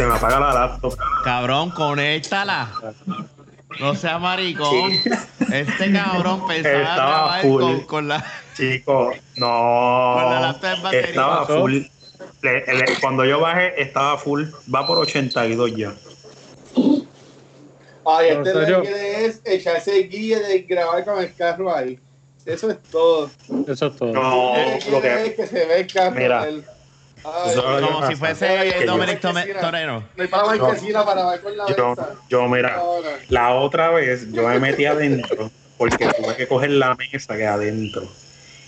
Se me apaga la laptop. Cabrón, conéctala. No sea maricón. Este cabrón pensaba Estaba grabar full. con, con la. Chico, no. Con la laptop en batería. Estaba ¿Pasó? full. Le- le- cuando yo bajé, estaba full. Va por 82 ya. Ay, ¿En este lo serio? que es echarse el guille de grabar con el carro ahí. Eso es todo. Eso es todo. No, Lo que lo es que se ve el carro. Mira. Ay, Como si fuese Dominic Torero. Yo, yo, mira, No, no. la otra vez yo me metí adentro porque tuve que coger la mesa que adentro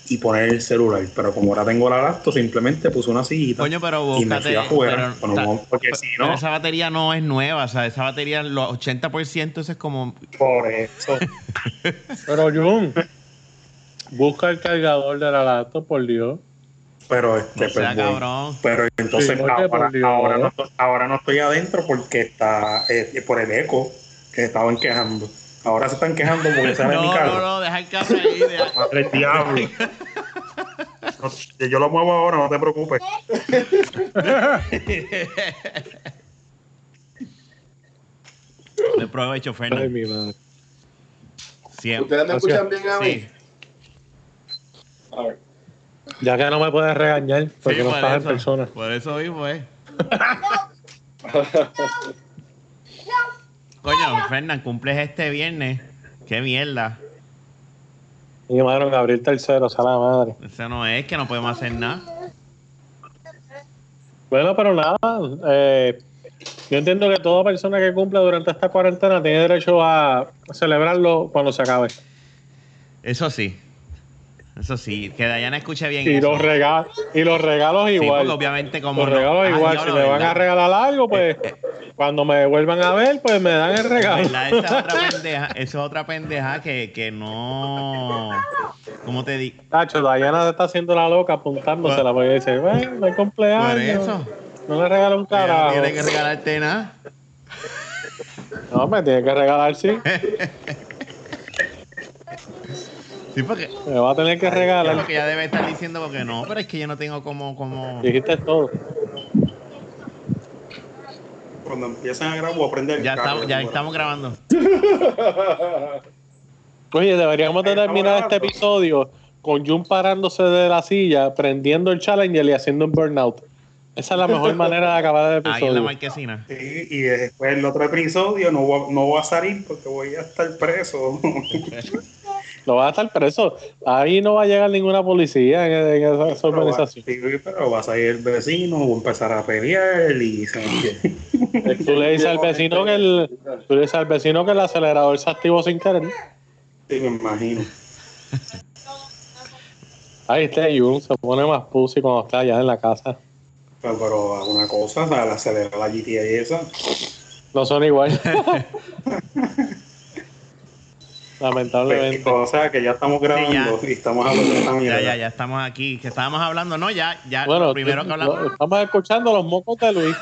y poner el celular. Pero como ahora tengo la laptop, simplemente puse una sillita Coño, pero y me búscate. fui afuera. pero- Bueno, ta- porque si pero no, esa batería no es nueva, o sea, esa batería, los 80% eso es como. por eso. Pero Jun, busca el cargador de la laptop, por Dios. Pero este, O sea, pues, voy. Pero entonces Sí, ahora, ahora, no, ahora no estoy adentro porque está eh, por el eco que estaban quejando. Ahora se están quejando porque sale mi No, carro. no, no, deja el carro ahí. deja- Madre diablo. No, yo lo muevo ahora, no te preocupes. De provecho, Ay, Fernando. mi madre. Siempre. ¿Ustedes me escuchan bien a mí? Sí, A ver. Ya que no me puedes regañar porque sí, no por estás en eso. persona. Por eso mismo, eh. Coño, Fernán, cumples este viernes. Qué mierda. Y mano, Gabriel tercero, sea la madre. Eso no es que no podemos hacer nada. Bueno, pero nada. eh, yo entiendo que toda persona que cumple durante esta cuarentena tiene derecho a celebrarlo cuando se acabe. Eso sí. Eso sí. Que Dayana escuche bien Y eso. los, regalos y los regalos Sí, igual. porque obviamente como los no- regalos Ah, igual. si me van a regalar algo, pues cuando me vuelvan a ver, pues me dan el regalo. Esa es otra pendeja, esa es otra pendeja que, que no. ¿Cómo te digo? Tacho, Dayana se está haciendo la loca apuntándosela porque dice, bueno, no hay cumpleaños. Por eso. No le regalo un Ella no carajo. tiene que regalarte nada. No, me tiene que regalar, sí. Sí, porque. Me va a tener que Es regalar. lo que ella debe estar diciendo porque no, pero es que yo no tengo como. como... Dijiste todo. Cuando empiezan a grabar, voy a prender el Ya carro. estamos, ya estamos grabando. Oye, deberíamos de terminar este episodio con Jun parándose de la silla, prendiendo el Challenger y haciendo un burnout. Esa es la mejor manera de acabar el Ahí en la episodio. marquesina. Sí, y después el otro episodio no voy, no voy a salir porque voy a estar preso. Lo va a estar preso. Ahí no va a llegar ninguna policía en, en esa, va, organización. sí, pero va a salir el vecino, voy a empezar a pelear y se me Tú le dices al vecino que el, tú le dices al vecino que el acelerador se activó sin querer. Sí, me imagino. Ahí está Jun, se pone más pussy cuando está allá en la casa. Pero, pero una cosa, o sea, la acelerar la GTA y esa. No son igual. Pues, Lamentablemente. o sea, que ya estamos grabando ya. y estamos hablando de esta Ya, mierda. ya, ya estamos aquí. Que estábamos hablando, ¿no? Ya, ya. Bueno, lo primero que hablamos. estamos escuchando los mocos de Luis.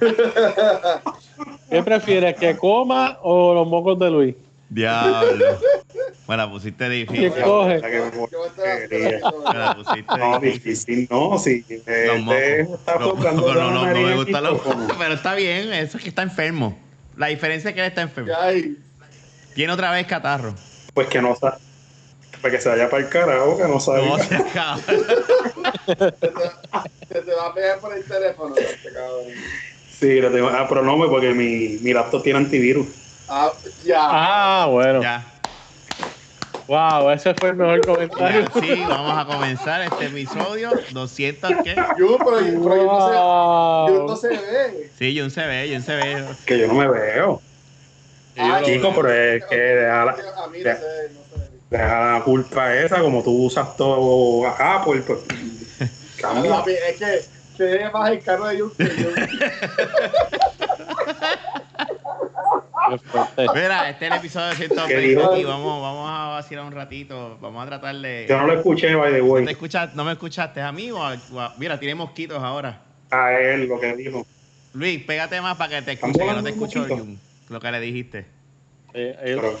¿Qué prefieres, que coma o los mocos de Luis? Diablo. Me la pusiste ¿Qué difícil. coge? Me la pusiste No, difícil. no, si Los mocos. está Los soplando mocos, de no, no, no me aquí, gustan los mocos, pero está bien. Eso es que está enfermo. La diferencia es que él está enfermo. Ay, Tiene otra vez catarro. Pues que no sa- pues que se vaya para el carajo, que no sabe. No se acaba. se te, se te va a pegar por el teléfono. este cabrón. Sí, le tengo ah, pero no, porque mi, mi laptop tiene antivirus. Ah, ya. Ah, bueno. Ya. Wow, ese fue el mejor comentario. así vamos a comenzar este episodio. 200 qué? Yo, pero, pero yo no sé. Yo no Wow. se ve. Sí, Jun se ve, Jun se ve. Que yo no me veo. Ah, Chico, pero es que deja la, A mí no de- se ve, no se ve. deja la culpa esa, como tú usas todo acá, pues, pues cambia. Es que se ve más el carro de Jun que yo. Qué fuerte. Mira, este es el episodio ¿Qué 120 dijo? y vamos, vamos a vacilar un ratito. Vamos a tratar de. Yo no lo escuché, by the ¿No, te way, escuchas- ¿No me escuchaste a mí o a, o a- Mira, tiene mosquitos ahora. a él lo que dijo. Luis, pégate más para que te ¿Están escuche, que no te escucho lo que le dijiste. Eh, eh, Pero,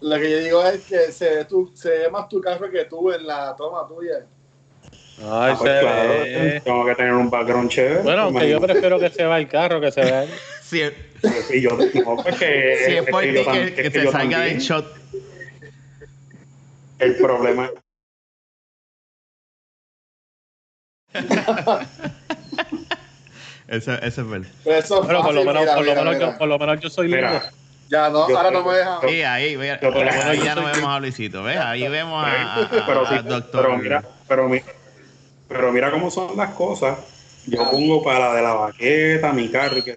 Lo que yo digo es que se ve, tu, se ve más tu carro que tú en la toma tuya. Ay, Ah, pues se claro, ve. tengo que tener un background chévere. Bueno, pues, que yo prefiero que se vea el carro, que se vea. Yo, no, pues que, si es por ti que, que salga también. del shot. El problema Eso, eso es verdad. Pero eso es por lo menos, mira, por lo mira, menos, mira. yo, por lo menos yo soy lindo. Mira, Ya no, Yo- ahora no me dejan. Sí, ahí, ve- Yo por lo ahí menos ya no vemos a Luisito, ¿ves? Ahí vemos a, a- pero, a- sí, doctor. pero mira, pero, mi- pero mira cómo son las cosas. Yo pongo para la de la baqueta, mi carro y que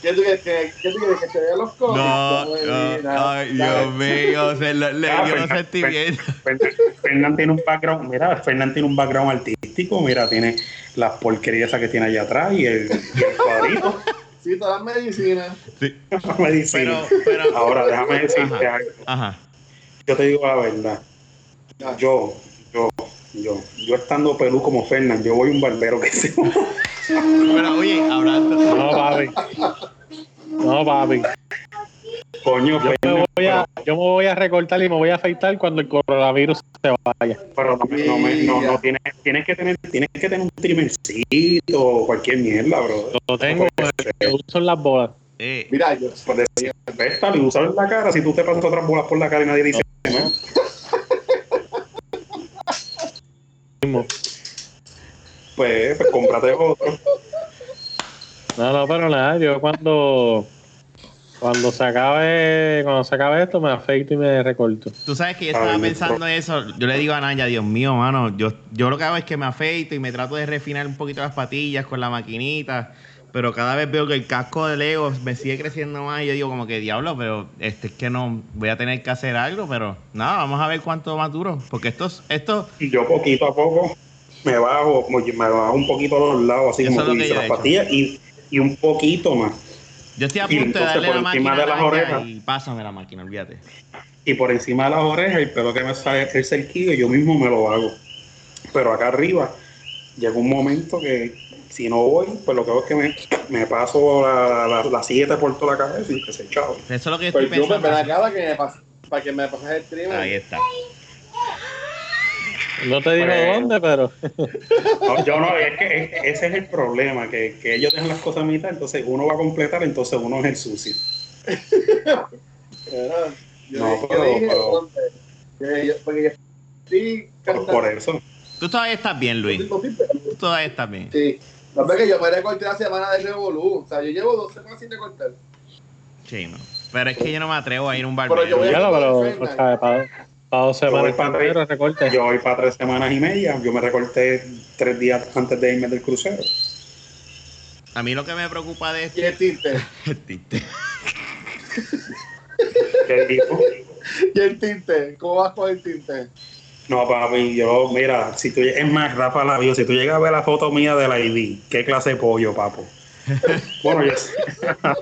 ¿Qué tú quieres que, qué tú quieres que se vean los cómics? No, no, mira, ay. Dios mío, se le, le Ah, dio Fernan- sentimiento. Fernan, Fernan tiene un background, mira, Fernan tiene un background artístico, mira, tiene las porquerías que tiene allá atrás y el, y el cuadrito, Sí, todas las medicinas. Sí, medicina. pero, pero, Ahora, déjame decirte Ajá. algo. ajá. Yo te digo la verdad. Yo, yo, yo, yo estando pelú como Fernan, yo voy a un barbero que se Pero oye, hablando, No, papi. No, papi. coño, Yo me, voy a, yo me voy a recortar y me voy a afeitar cuando el coronavirus se vaya. pero no, me- no, me- no, no, tienes, tienes que tener, tienes que tener un trimercito o cualquier mierda, bro. Lo tengo, que uso en las bolas. eh, Mira, yo. Pues decir, esta y usar en la cara, si tú te pasas otras bolas por la cara y nadie dice, ¿no? mismo. Pues, pues cómprate otro. No, no, pero nada, yo cuando cuando se acabe, cuando se acabe esto me afeito y me recorto. tú sabes que yo estaba pensando eso. Yo le digo a Naya, Dios mío, mano, yo, yo lo que hago es que me afeito y me trato de refinar un poquito las patillas con la maquinita. Pero cada vez veo que el casco de Lego me sigue creciendo más y yo digo como que diablo, pero este es que no voy a tener que hacer algo, pero nada, vamos a ver cuánto más duro. Porque esto, esto Y yo poquito a poco me bajo, me bajo un poquito a los lados, así Eso como tú dices, las he hecho. patillas y, y un poquito más. Yo estoy a Y punto de entonces darle por la encima máquina de las orejas. y pásame la máquina, olvídate. Y por encima de las orejas, el pelo que me sale el cerquillo, yo mismo me lo hago. Pero acá arriba, llega un momento que si no voy, pues lo que hago es que me, me paso la, la, la siete por toda la cabeza y que se chao. Eso es lo que yo estoy Pues yo me pensando. acá para que me pas- para que me pases el trimmer. Ahí está. No te digo Pues- dónde, pero No, yo no, es que es- ese es el problema, que, que ellos dejan las cosas a mitad, entonces uno va a completar, entonces uno es el sucio. ¿verdad? Yo, No, yo pero- dije, pero- ¿dónde? Yo- yo- porque yo estoy Por, cantando. por eso. Tú todavía estás bien, Luis. Tú todavía estás bien. Sí. Pasa es que yo me recorté la semana de Revolú. O sea, yo llevo dos semanas sin recortar. Sí, no. Pero es que yo no me atrevo a ir a un Pero yo barbero. voy a- sea, para, para dos Yo voy semanas para primero recorte. Yo voy para tres semanas y media, yo me recorté tres días antes de irme del crucero. A mí lo que me preocupa de esto Y el tinte. es tinte. ¿Qué dijo? Y el tinte. ¿Cómo vas con el tinte? No, papi, yo, mira, si tú, es más, Rafa Labio, si tú llegas a ver la foto mía del ID, ¿qué clase de pollo, papo? Bueno, yo sé.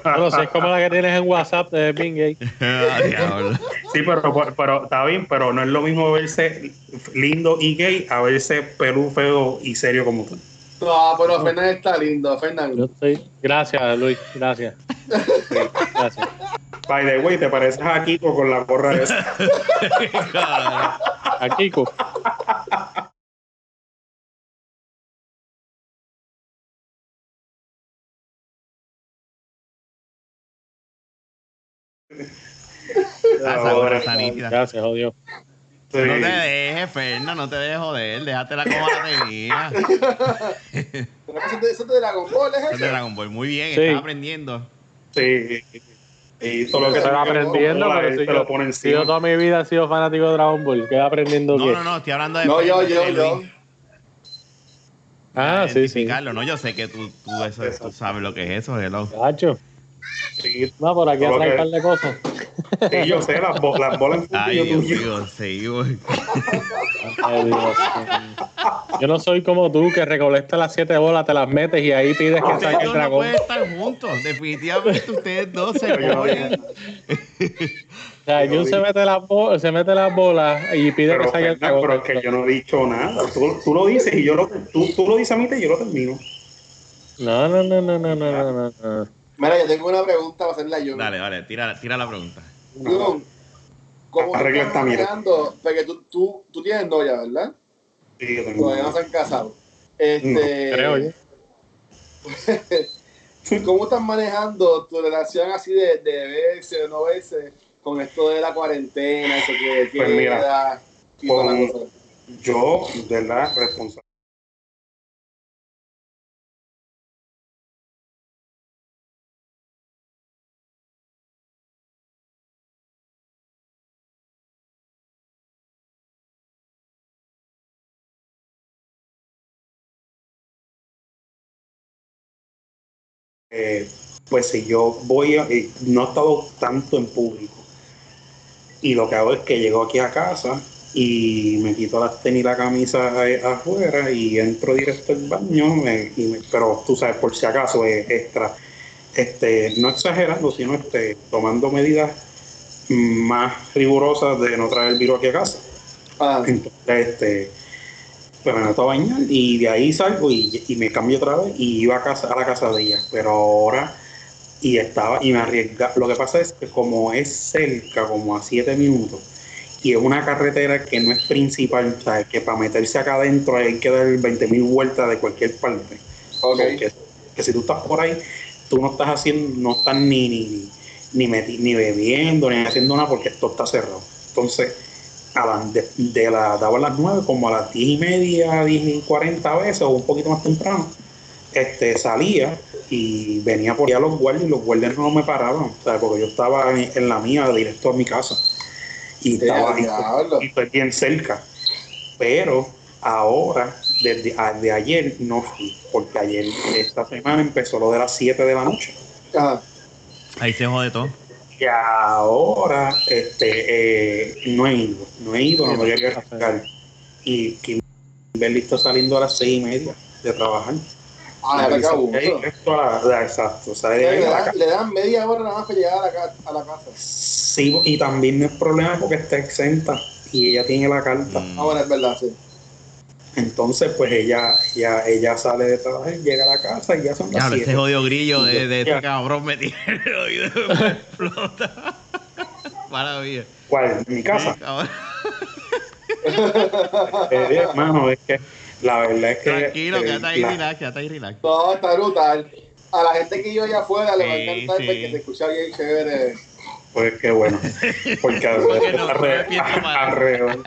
Bueno, si es como la que tienes en WhatsApp de. Ah, diablo. Sí, pero, pero está bien, pero no es lo mismo verse lindo y gay a verse pelú, feo y serio como tú. No, pero Fernán está lindo, Fernán. Yo estoy. Gracias, Luis. Gracias. Gracias. By the way, te pareces a Kiko con la gorra esa. A Kiko. Ah, esa gorra está nítida. Gracias, odio. Sí. No te dejes, Ferna, no te dejes joder. Déjatela como la. ¿Pero eso de- eso de Dragon Ball es Es de? Dragon Ball. Muy bien, Sí. estás aprendiendo. Sí. Y todo lo que Estoy te aprendiendo, pero si lo yo, toda mi vida he sido fanático de Dragon Ball, ¿qué aprendiendo No, qué? no, no, estoy hablando de. No, yo, yo, yo. Ah, sí, sí. No, yo sé que tú, tú, eso, tú sabes lo que es eso, hello. Cacho. Sí. No, por aquí atrás un par de cosas. Sí, yo sé, las, bolas Ay, Dios mío, seguimos. Yo no soy como tú que recolecta las siete bolas, te las metes y ahí pides que salga el dragón. No pueden estar juntos, definitivamente ustedes dos se. O sea, Jun se mete, las se mete las bolas y pide que salga el dragón. Pero es que yo no he dicho nada. Tú, tú lo dices y yo lo, tú, tú lo dices a mí y yo lo termino. No, no, no, no, no, no, no. no. Mira, yo tengo una pregunta para hacerle a Jun. Dale, dale, tira, tira la pregunta. Jun, ¿cómo Arregla estás esta mierda. Porque tú, tú, tú tienes novia, ¿verdad? Sí, yo tengo Todavía no se han casado. Este, Creo yo. ¿Cómo estás manejando tu relación así de, de verse o no verse con esto de la cuarentena, eso que Pues mira, queda y toda la con-? Yo, de verdad, responsable. Eh, pues si yo voy a, eh, no he estado tanto en público. Y lo que hago es que llego aquí a casa y me quito las tenis y la camisa eh, afuera y entro directo al baño, me- y me- pero tú sabes, por si acaso es extra, este, no exagerando, sino este, tomando medidas más rigurosas de no traer el virus aquí a casa. Ah, Entonces, este, pues me meto a bañar y de ahí salgo y, y me cambio otra vez y iba a, casa, a la casa de ella. Pero ahora, y estaba, y me arriesga. Lo que pasa es que como es cerca, como a siete minutos, y es una carretera que no es principal, o sea, que para meterse acá adentro hay que dar 20.000 vueltas de cualquier parte. ok. Porque que si tú estás por ahí, tú no estás haciendo, no estás ni, ni, ni, meti- ni bebiendo, ni haciendo nada porque esto está cerrado. Entonces, a las de, de la, daba a las 9, como a las 10 y media, 10 y 40 veces, o un poquito más temprano, este, salía y venía por allá los guardias y los guardias no me paraban, porque yo estaba en, en la mía, directo a mi casa. Y Sí, estaba diablo. y estoy bien cerca. Pero ahora, desde a- de ayer, no fui, porque ayer, esta semana, empezó lo de las 7 de la noche. Ajá. Ahí se jode todo. Y ahora este, eh, no he ido, no he ido, no me quería arriesgar. Y Kimberly está saliendo a las seis y media de trabajar. Ah, la- exacto, Le dan, casa. le dan media hora nada más para llegar a la, ca- a la casa. Sí, y también no es problema porque está exenta y ella tiene la carta. Mm. Ah, bueno, es verdad, sí. Entonces, pues ella, ella, ella sale de trabajar, llega a la casa y ya son las ese siete. jodido grillo de, de este ya. cabrón me tiene el oído me explota. Maravilla. ¿Cuál? ¿En mi casa? Sí. Eh, hermano, es que la verdad es que... Tranquilo, eh, quédate ahí la- relax, quédate ahí relax. No, está brutal. A la gente que yo allá afuera le va a Sí, encantar sí. porque se escucha bien chévere. Pues qué bueno. Porque Porque no, alrededor, no mal. alrededor,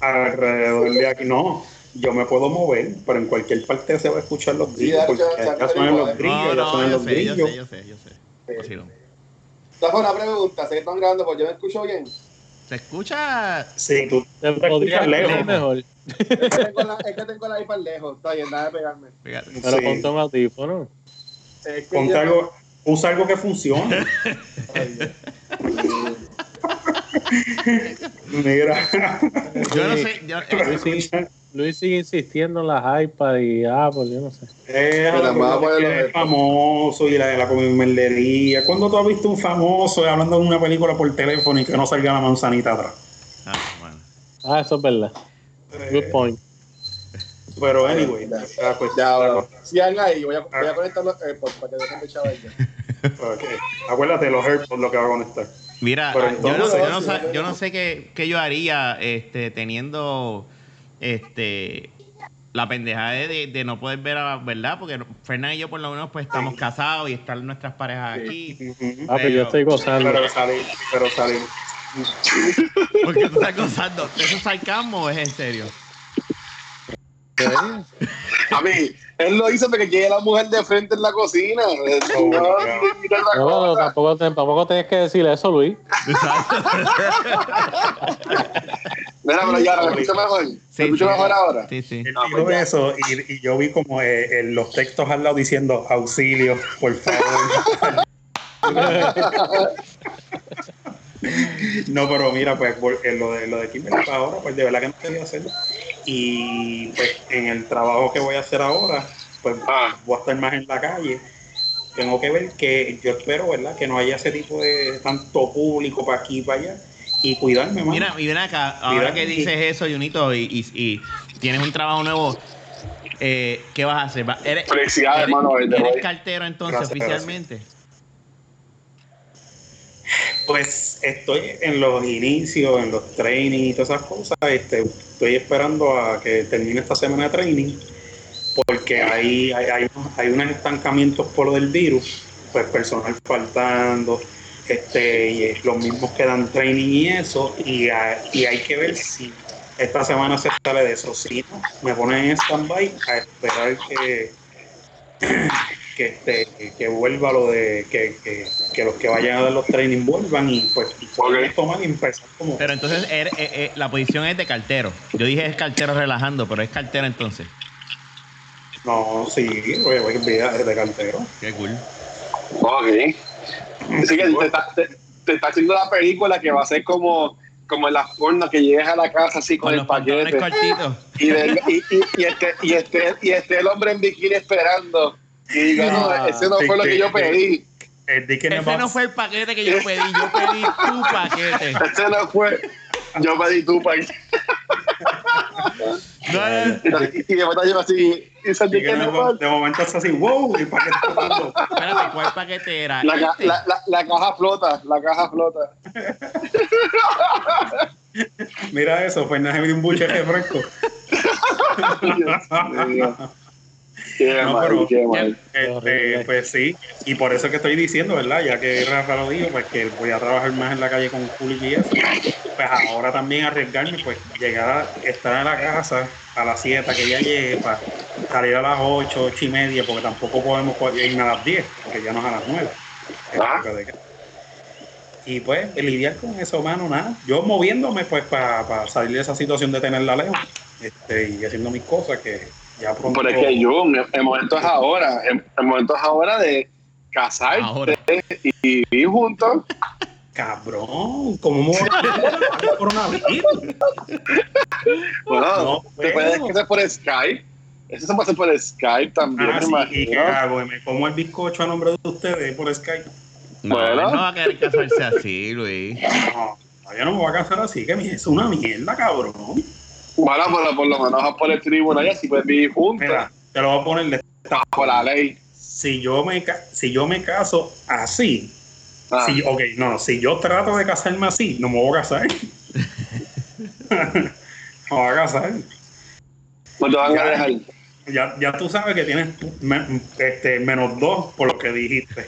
alrededor de aquí, no. Yo me puedo mover, pero en cualquier parte se va a escuchar los Sí, grillos. porque ya, ya, ya suenan los grillos, No, ya no, suenan yo los sé, yo grillos. sé, yo sé, yo sé. Vacilón. Esta fue una pregunta, sé que están grabando porque yo me escucho bien. ¿Se escucha? Sí, tú Te te escuchas lejos. mejor. Es que tengo la, es que tengo la iPad lejos, está bien, nada de pegarme. Pero Sí. ponte un audífono. Es que Ponte yo- algo, usa algo que funcione. Ay, Mira. Yo no sé, yo, Luis sigue, Luis sigue insistiendo en las iPad y Apple, yo no sé. Eh, headphones. famoso y la de la comerlería. ¿Cuándo tú has visto un famoso hablando de una película por teléfono y que no salga la manzanita atrás? Ah, bueno. Ah, eso es verdad. Good point. Pero anyway, Ya. ah, pues, Ya, la ahora. Sigan ahí, voy a, voy a conectar los AirPods para que dejen de chaval ya. Ok. Acuérdate los AirPods lo que va a conectar. Mira, ah, yo, no, yo no sa- yo no sé qué, qué yo haría este, teniendo este la pendejada de, de- de no poder ver a la verdad, porque Fernán y yo por lo menos pues estamos casados y están nuestras parejas aquí. Ah, pero yo estoy gozando. Pero salir, pero salir. Porque tú estás gozando. ¿Eso es sarcasmo o es en serio? A mí, él lo hizo porque llegue la mujer de frente en la cocina. Oh, No, No, no, tampoco, te- tampoco tienes que decirle eso, Luis. Mira, pero ya, ¿me escucho mejor? ¿Me Sí, escucho sí. mejor ahora? Sí, sí. Dijo pues eso y, y yo vi como eh, en los textos al lado diciendo auxilio, por favor. no, pero mira, pues en lo de, lo de Kimberly para ahora, pues de verdad que no quería hacerlo. Y pues en el trabajo que voy a hacer ahora, pues Ah. voy a estar más en la calle. Tengo que ver que yo espero, ¿verdad? Que no haya ese tipo de tanto público para aquí y para allá. Y cuidarme más. Mira, y ven acá, ahora que dices eso, Junito, y, y, y tienes un trabajo nuevo, eh, ¿qué vas a hacer? ¿Eres, Felicidades, eres- hermano, eres cartero entonces Gracias, oficialmente? Pues estoy en los inicios, en los trainings y todas esas cosas. Este, estoy esperando a que termine esta semana de training porque hay, hay, hay, hay unos estancamientos por lo del virus, pues personal faltando, este, y los mismos que dan training y eso, y, y hay que ver si esta semana se sale de eso. Si no, me ponen en stand-by a esperar que, que, este, que vuelva lo de que, que, que los que vayan a dar los training vuelvan y pues y poder Ok. tomar y empezar como Pero entonces eres- eh, eh, la posición es de cartero. Yo dije es cartero relajando, pero es cartero entonces. no sí voy a olvidar de cantero Qué cool. Ok. Así que te está, te, te está haciendo la película que va a ser como, como en la forma que llegues a la casa así con, Con el paquete. Y, de- y, y, y, este, y, este, y este el hombre en bikini esperando. Y diga, no, Ah, ese no fue lo que yo pedí. el Ese no fue el paquete que yo pedí, yo pedí tu paquete. Ese no fue. Yo pedí tu. No, no, Y, está yo así. Y se Dick in the Box, de momento es así wow qué está pasando? espérate, ¿cuál paquete era? la, ca- Este. la, la, la caja flota, la caja flota. mira eso Fernández me dio un buche de mío. Qué No, mal, pero- qué mal. Este, pues sí, y por eso que estoy diciendo, ¿verdad? Ya que Rafa lo dijo, pues que voy a trabajar más en la calle con Juli y eso. Pues ahora también arriesgarme, pues llegar a estar en la casa a las 7, que ya llegue, para salir a las 8, 8 y media, porque tampoco podemos irme a las 10, porque ya no es a las 9. Ah. Y pues lidiar con eso, mano, nada. Yo moviéndome, pues, para salir de esa situación de tenerla lejos este, y haciendo mis cosas, que ya pronto. Pero es que yo, el momento es ahora. El, el momento es ahora de casarte Ahora. y vivir juntos. Cabrón, ¿cómo me voy a el coronavirus? Bueno, No te puedes hacer por Skype. Eso se puede hacer por Skype también, Ah, me sí, ¿y qué hago? ¿Me como el bizcocho a nombre de ustedes por Skype? No, Bueno. no va a querer casarse así, Luis. No, yo no me voy a casar así, que mi- es una mierda, cabrón. Bueno, pero por lo menos por el tribunal y así puedes vivir juntos. Mira, te lo voy a poner de esta Por la ley. si yo me ca- si yo me caso así, Ah, si, ok, no, no, si yo trato de casarme así, no me voy a casar. me voy a casar. no te van a Ya. dejar. Ya, ya tú sabes que tienes me- este, menos dos por lo que dijiste.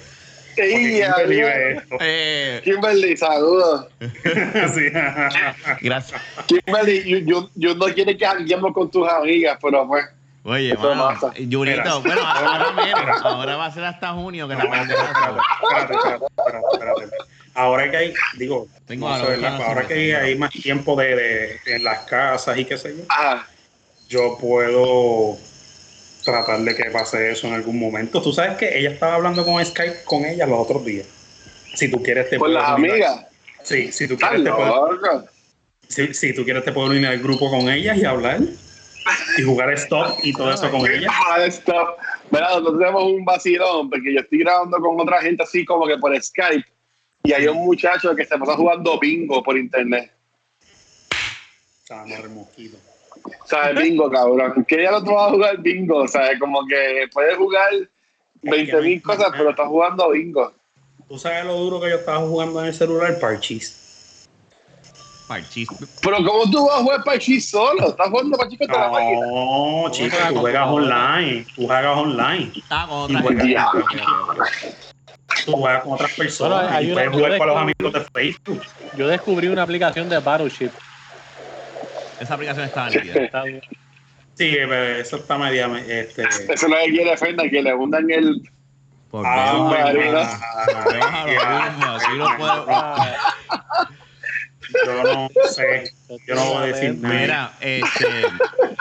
Eh, Kimberly, saludos. Sí. gracias. Kimberly, yo, yo, yo no quiero que janguemos con tus amigas, pero pues. Oye, mano. Yurito, bueno, ahora menos. Ahora va a ser hasta junio que No, la espérate, espérate, espérate, espérate, espérate. Ahora que hay, digo, Tengo no sé, ahora que sé. hay más tiempo de, de- en las casas y qué sé yo, Ah, yo puedo tratar de que pase eso en algún momento. Tú sabes que ella estaba hablando con Skype con ella los otros días. Si tú quieres te con las amigas. Sí, si tú quieres te puedo, si, si tú quieres te puedo unir al grupo con ellas y hablar y jugar stop y todo eso con ellas. Ah, stop. Mira, nosotros tenemos un vacilón porque yo estoy grabando con otra gente así como que por Skype y hay un muchacho que se pasa jugando bingo por internet. El mosquito. ¿Sabes? Bingo, cabrón. Que ya no te vas a jugar bingo. ¿Sabes? Como que puedes jugar 20 mil cosas, pero estás jugando bingo. ¿Tú sabes lo duro que yo estaba jugando en el celular? Parchís. Parchis. Pero ¿cómo tú vas a jugar Parchís solo? ¿Estás jugando Parchís con la máquina? No, chico, tú juegas online. Tú juegas online. Ah, con tú juegas con otras personas. Bueno, y una- puedes jugar con los amigos de Facebook. Yo descubrí una aplicación de Battleship. Esa aplicación nítida. Está bien. Sí, pero eso está media. Este, Eso es lo que quiere Fernan, que le hundan el... Por ah. Ah, yo no sé. Yo no voy a decir nada. Mira, este.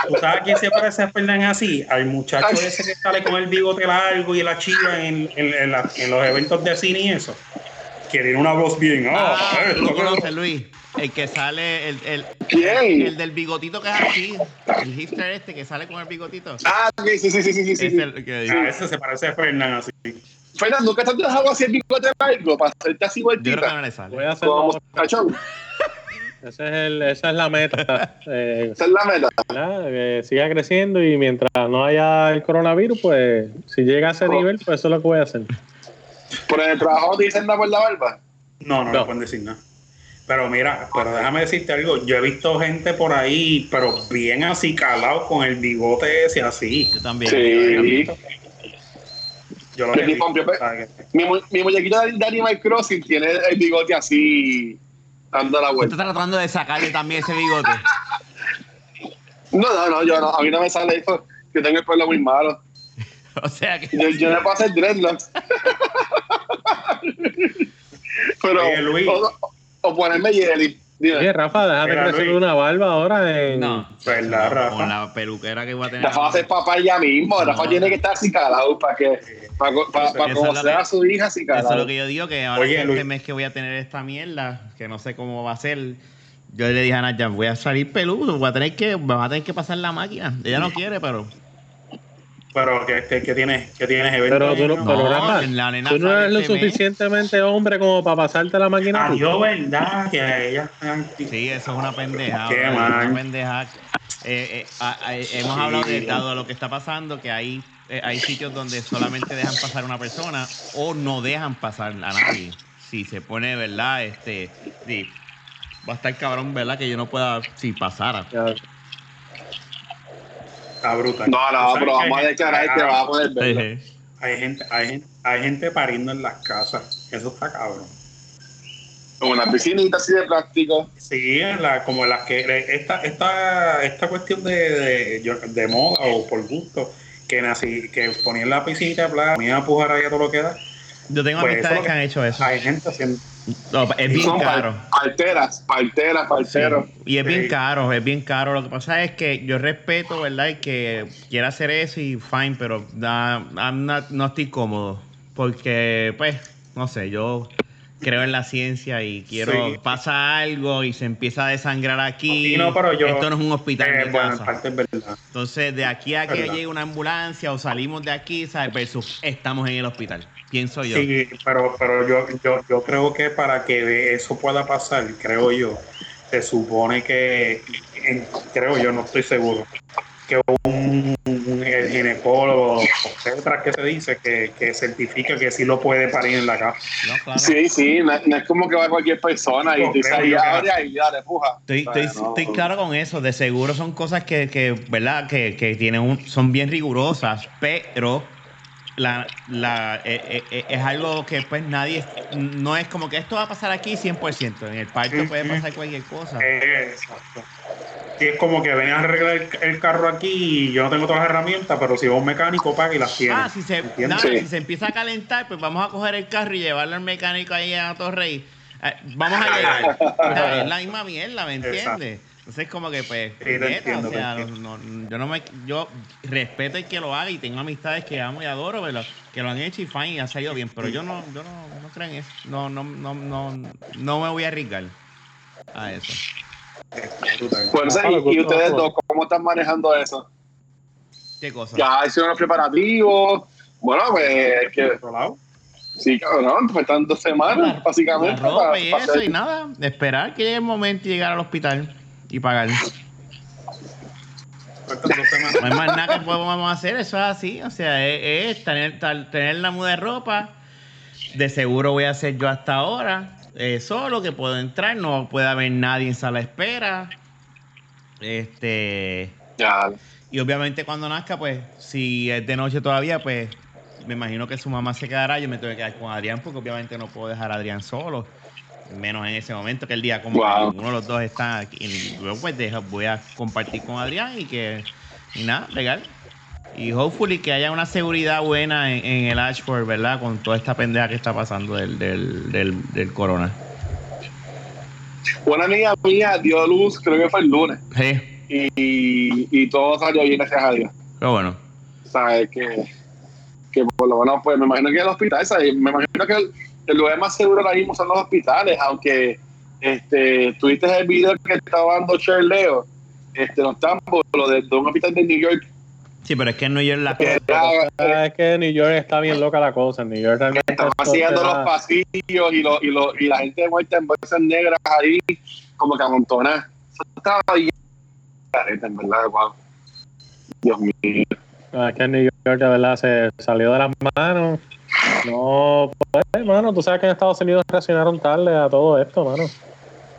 ¿Tú sabes a quién se parece a Fernan así? Al muchacho ese que sale con el bigote largo y la chiva en, en, en la- en los eventos de cine y eso. Que tiene una voz bien. Ah, ah, tú lo conoces, Luis. El que sale, el, el, ¿Quién? el del bigotito que es así. El hipster este que sale con el bigotito. Ah, sí, sí, sí, sí, sí, sí, sí. el que Ah, ese se parece a Fernan así. Fernan, ¿nunca te has dejado así el bigote largo para hacerte así Yo creo que vueltita? no le sale. voy a hacer Como cachón. Ese es el, esa es la meta. eh, Esa es la meta. Que siga creciendo y mientras no haya el coronavirus, pues si llega a ese Oh. nivel, pues eso es lo que voy a hacer. Por el trabajo te dicen nada por la barba. No, no, No. no pueden decir nada. Pero mira, pero déjame decirte algo. Yo he visto gente por ahí, pero bien así calado con el bigote ese así. Yo también. Sí. Yo lo Mi, mu- mi muñequito de Animal Crossing tiene el bigote así, dando la vuelta. estás tratando de sacarle también ese bigote. No, no, no, yo no, a mí no me sale eso. Yo tengo el pelo muy malo. O sea que. Yo, yo no puedo hacer dreadlocks. Pero, Oye, Luis. o, o ponerme jelly. Dime. Oye, Rafa, déjate Mira, crecer Luis. una barba ahora. En... No. ¿Verdad, Rafa? Con la peluquera que voy a tener. Rafa va a ser papá ya mismo. Rafa No. tiene que estar así calado para que para, para, para conocer que- a su hija así Eso es calado. lo que yo digo, que ahora Oye, que este mes que voy a tener esta mierda, que no sé cómo va a ser, yo le dije a Naya, voy a salir peludo, voy a tener que, me va a tener que pasar la máquina. Ella no quiere, pero... Pero que, que, que tienes, que tienes Pero tú no, pero Rafa, la nena tú no eres lo este mes. suficientemente hombre como para pasarte la máquina. tú? Adiós, ¿verdad? Que ella. Sí, eso es una pendeja. Qué. Una pendeja. Eh, eh, a- hemos Sí. hablado de dado lo que está pasando, que hay, eh, hay sitios donde solamente dejan pasar a una persona o no dejan pasar a nadie. Si se pone, ¿verdad? Este, sí, va a estar cabrón, ¿verdad? Que yo no pueda, si pasara. Ya. Está brutal. No, no, ¿Tú sabes pero que vamos a hay declarar gente- que va a poder verlo. Hay gente, hay, gente, hay gente pariendo en las casas. Eso está cabrón. Con una piscinita así de plástico. Sí, en la, como las que esta, esta, esta cuestión de, de, de moda o por gusto, que nací, que ponían la piscina de playa, ponían a pujar ahí a todo lo que da. Yo tengo Pues amistades eso que han hecho eso. Hay gente haciendo. No, es bien Son caro. par- Parteras, parteras, parteros. Y es bien caro, es bien caro. Lo que pasa es que yo respeto, ¿verdad? El que quiera hacer eso y fine, pero da- I'm not- no estoy cómodo. Porque, pues, no sé, yo creo en la ciencia y quiero. Sí. Pasa algo y se empieza a desangrar aquí. Sí, no, pero yo- Esto no es un hospital Eh, de bueno, en casa. parte es verdad. Entonces, de aquí a que Verdad. llegue una ambulancia o salimos de aquí, ¿sabes? Versus estamos en el hospital. Pienso yo. Sí, pero, pero yo, yo, yo creo que para que eso pueda pasar, creo yo, se supone que, creo yo, no estoy seguro, que un, un- el ginecólogo, obstetra que se dice, que, que certifica que sí lo puede parir en la casa. No, claro. Sí, sí, no, no es como que va cualquier persona y No, no. abre ahí, dale, puja. Estoy, estoy, no. estoy claro con eso. De seguro son cosas que, que ¿verdad? Que, que tienen un, son bien rigurosas, pero la, la, eh, eh, eh, es algo que pues nadie, no es como que esto va a pasar aquí 100%. En el parto puede pasar cualquier cosa. Exacto. Sí, es como que ven a arreglar el, el carro aquí y yo no tengo todas las herramientas, pero si va un mecánico paga y las tiene. Ah, si se, nada, Sí. si se empieza a calentar, pues vamos a coger el carro y llevarlo al mecánico ahí a Torrey. Eh, vamos a llegar. Es la misma mierda, ¿me entiendes? Entonces como que pues, Sí, neta, entiendo, o sea, no- no- yo no me, yo respeto el que lo haga y tengo amistades que amo y adoro, pero que lo han hecho y fine y ha salido bien, pero yo no, yo no, no creo en eso, no, no, no, no, no me voy a arriesgar a eso. Bueno, y, ustedes dos, ¿cómo están manejando eso? ¿Qué cosa? Ya hicieron los preparativos. Bueno, pues que Por otro lado, sí, cabrón, faltan dos semanas, La- básicamente. La ropa para- y para eso hacer- y nada, esperar que llegue el momento y llegar al hospital y pagar. No hay más nada que podemos hacer, eso es así. O sea, es, es tener, tal- tener la muda de ropa. De seguro voy a hacer yo hasta ahora. Eh, solo que puedo entrar, no puede haber nadie en sala de espera. Este. Ya, Y obviamente cuando nazca, pues, si es de noche todavía, pues me imagino que su mamá se quedará. Yo me tengo que quedar con Adrián, porque obviamente no puedo dejar a Adrián solo. Menos en ese momento que el día como Wow. uno de los dos está aquí. Y luego pues voy a compartir con Adrián y que. Y nada, legal. Y hopefully que haya una seguridad buena en, en el Ashford, ¿verdad? Con toda esta pendeja que está pasando del, del, del, del corona. Una amiga mía dio luz, creo que fue el lunes, Sí, y, y todo salió bien, gracias a Dios. pero bueno. ¿Sabes? Que, que por lo menos, pues me imagino que el hospital, ¿sabes? Me imagino que el, el lugar más seguro ahora mismo son los hospitales, aunque este, tuviste el video que estaba dando Cher Leo, este, no estamos, lo de, de un hospital de New York, Sí, pero es que en New York la que cosa. era, Ah, Es que en New York está bien loca la cosa. En New York realmente siguiendo era- los pasillos y, lo, y, lo, y la gente muerta en bolsas negras ahí. como que amontonar. Eso estaba bien careta, en verdad, wow. Dios mío. Es que en New York de verdad se salió de las manos. No, pues, hermano, tú sabes que en Estados Unidos reaccionaron tarde a todo esto, mano.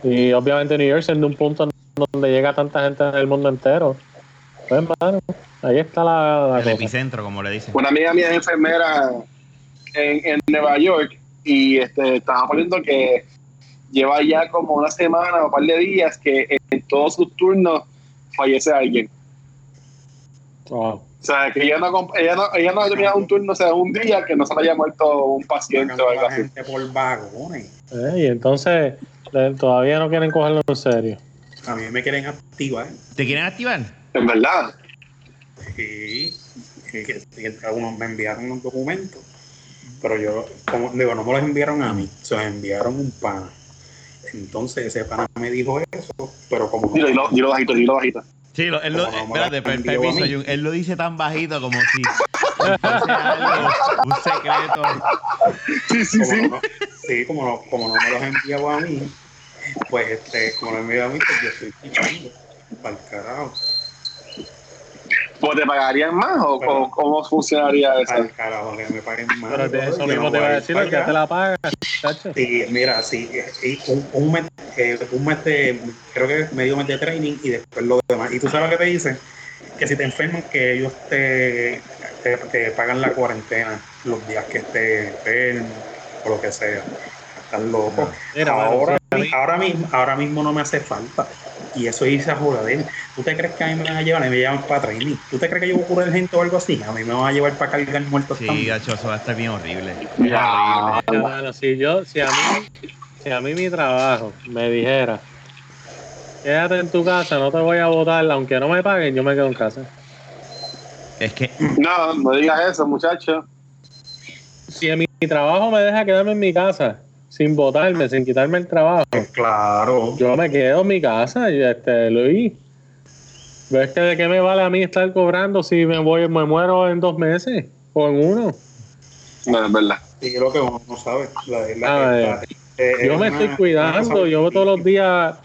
Y obviamente New York siendo un punto donde llega tanta gente del mundo entero. Pues, hermano, ahí está la, la El cosa. epicentro, como le dicen. Una amiga mía es enfermera en, en Nueva York y este, estaba poniendo que lleva ya como una semana o un par de días que en todos sus turnos fallece alguien. Wow. O sea, que ella no, ella no, ella no ha terminado un turno, o sea, un día que no se le haya muerto un paciente o algo así. gente por vagones. Eh, y entonces todavía no quieren cogerlo en serio. A mí me quieren activar. ¿Te quieren activar? En verdad. Sí, que, que- que unos me enviaron unos documentos, pero yo, como, digo, no me los enviaron a mí, se los enviaron un pana. Entonces ese pana me dijo eso, pero como Dilo, dilo, dilo bajito, dilo bajito. Sí, lo- él lo, no espérate, per- permiso. Jun, él lo dice tan bajito como si algo, un secreto. Sí, sí, como sí. no, sí, como no, como no me los enviaba a mí, pues este, como no me enviaba a mí, pues yo estoy pichando para el carajo, ¿Pues te pagarían más o, cómo funcionaría eso? al carajo, que me paguen más. Pero de eso mismo no te voy iba a ir decir, que te la pagas, chacho. Sí, mira, sí, y un, un mes, eh, un mes de, creo que medio mes de training y después lo demás. Y tú sabes lo que te dicen, que si te enferman, que ellos te, te, te pagan la cuarentena los días que estés enfermo o lo que sea. Estás loco. Mira, ahora, ahora, mismo, ahora mismo no me hace falta. Y eso es irse a joder. ¿Tú te crees que a mí me van a llevar? A mí me llevan para training. ¿Tú te crees que yo voy a curar gente o algo así? A mí me van a llevar para cargar muertos Sí, también. gacho, eso va a estar bien horrible. Ya. Mira, mano, si yo, si a mí, si a mí mi trabajo me dijera, quédate en tu casa, no te voy a votar, aunque no me paguen, yo me quedo en casa. Es que, No, no digas eso, muchacho. Si mi, mi trabajo me deja quedarme en mi casa, sin votarme, sin quitarme el trabajo, Pues claro. yo me quedo en mi casa y este, Luis. ¿Ves que de qué me vale a mí estar cobrando si me voy, me muero en dos meses o en uno? No, es verdad. Sí, lo que uno no sabe. La, la- la- eh, Yo me una- estoy cuidando, yo todos los días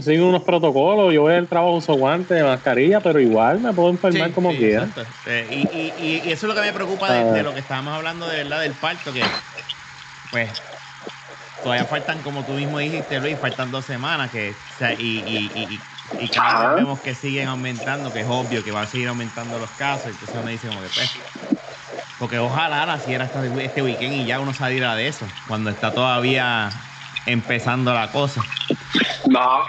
sigo unos protocolos, yo voy al trabajo uso guantes, mascarilla, pero igual me puedo enfermar Sí, como sí, quiera. exacto. Eh, y, y, y, y eso es lo que me preocupa de, Ah. de lo que estábamos hablando de verdad del parto, que pues todavía faltan, como tú mismo dijiste, Luis, faltan dos semanas que, o sea, y, y, y, y- cada vez vemos que siguen aumentando, que es obvio que van a seguir aumentando los casos, entonces uno dice como que pues, porque ojalá la hasta este weekend y ya uno saliera de eso, cuando está todavía empezando la cosa. No.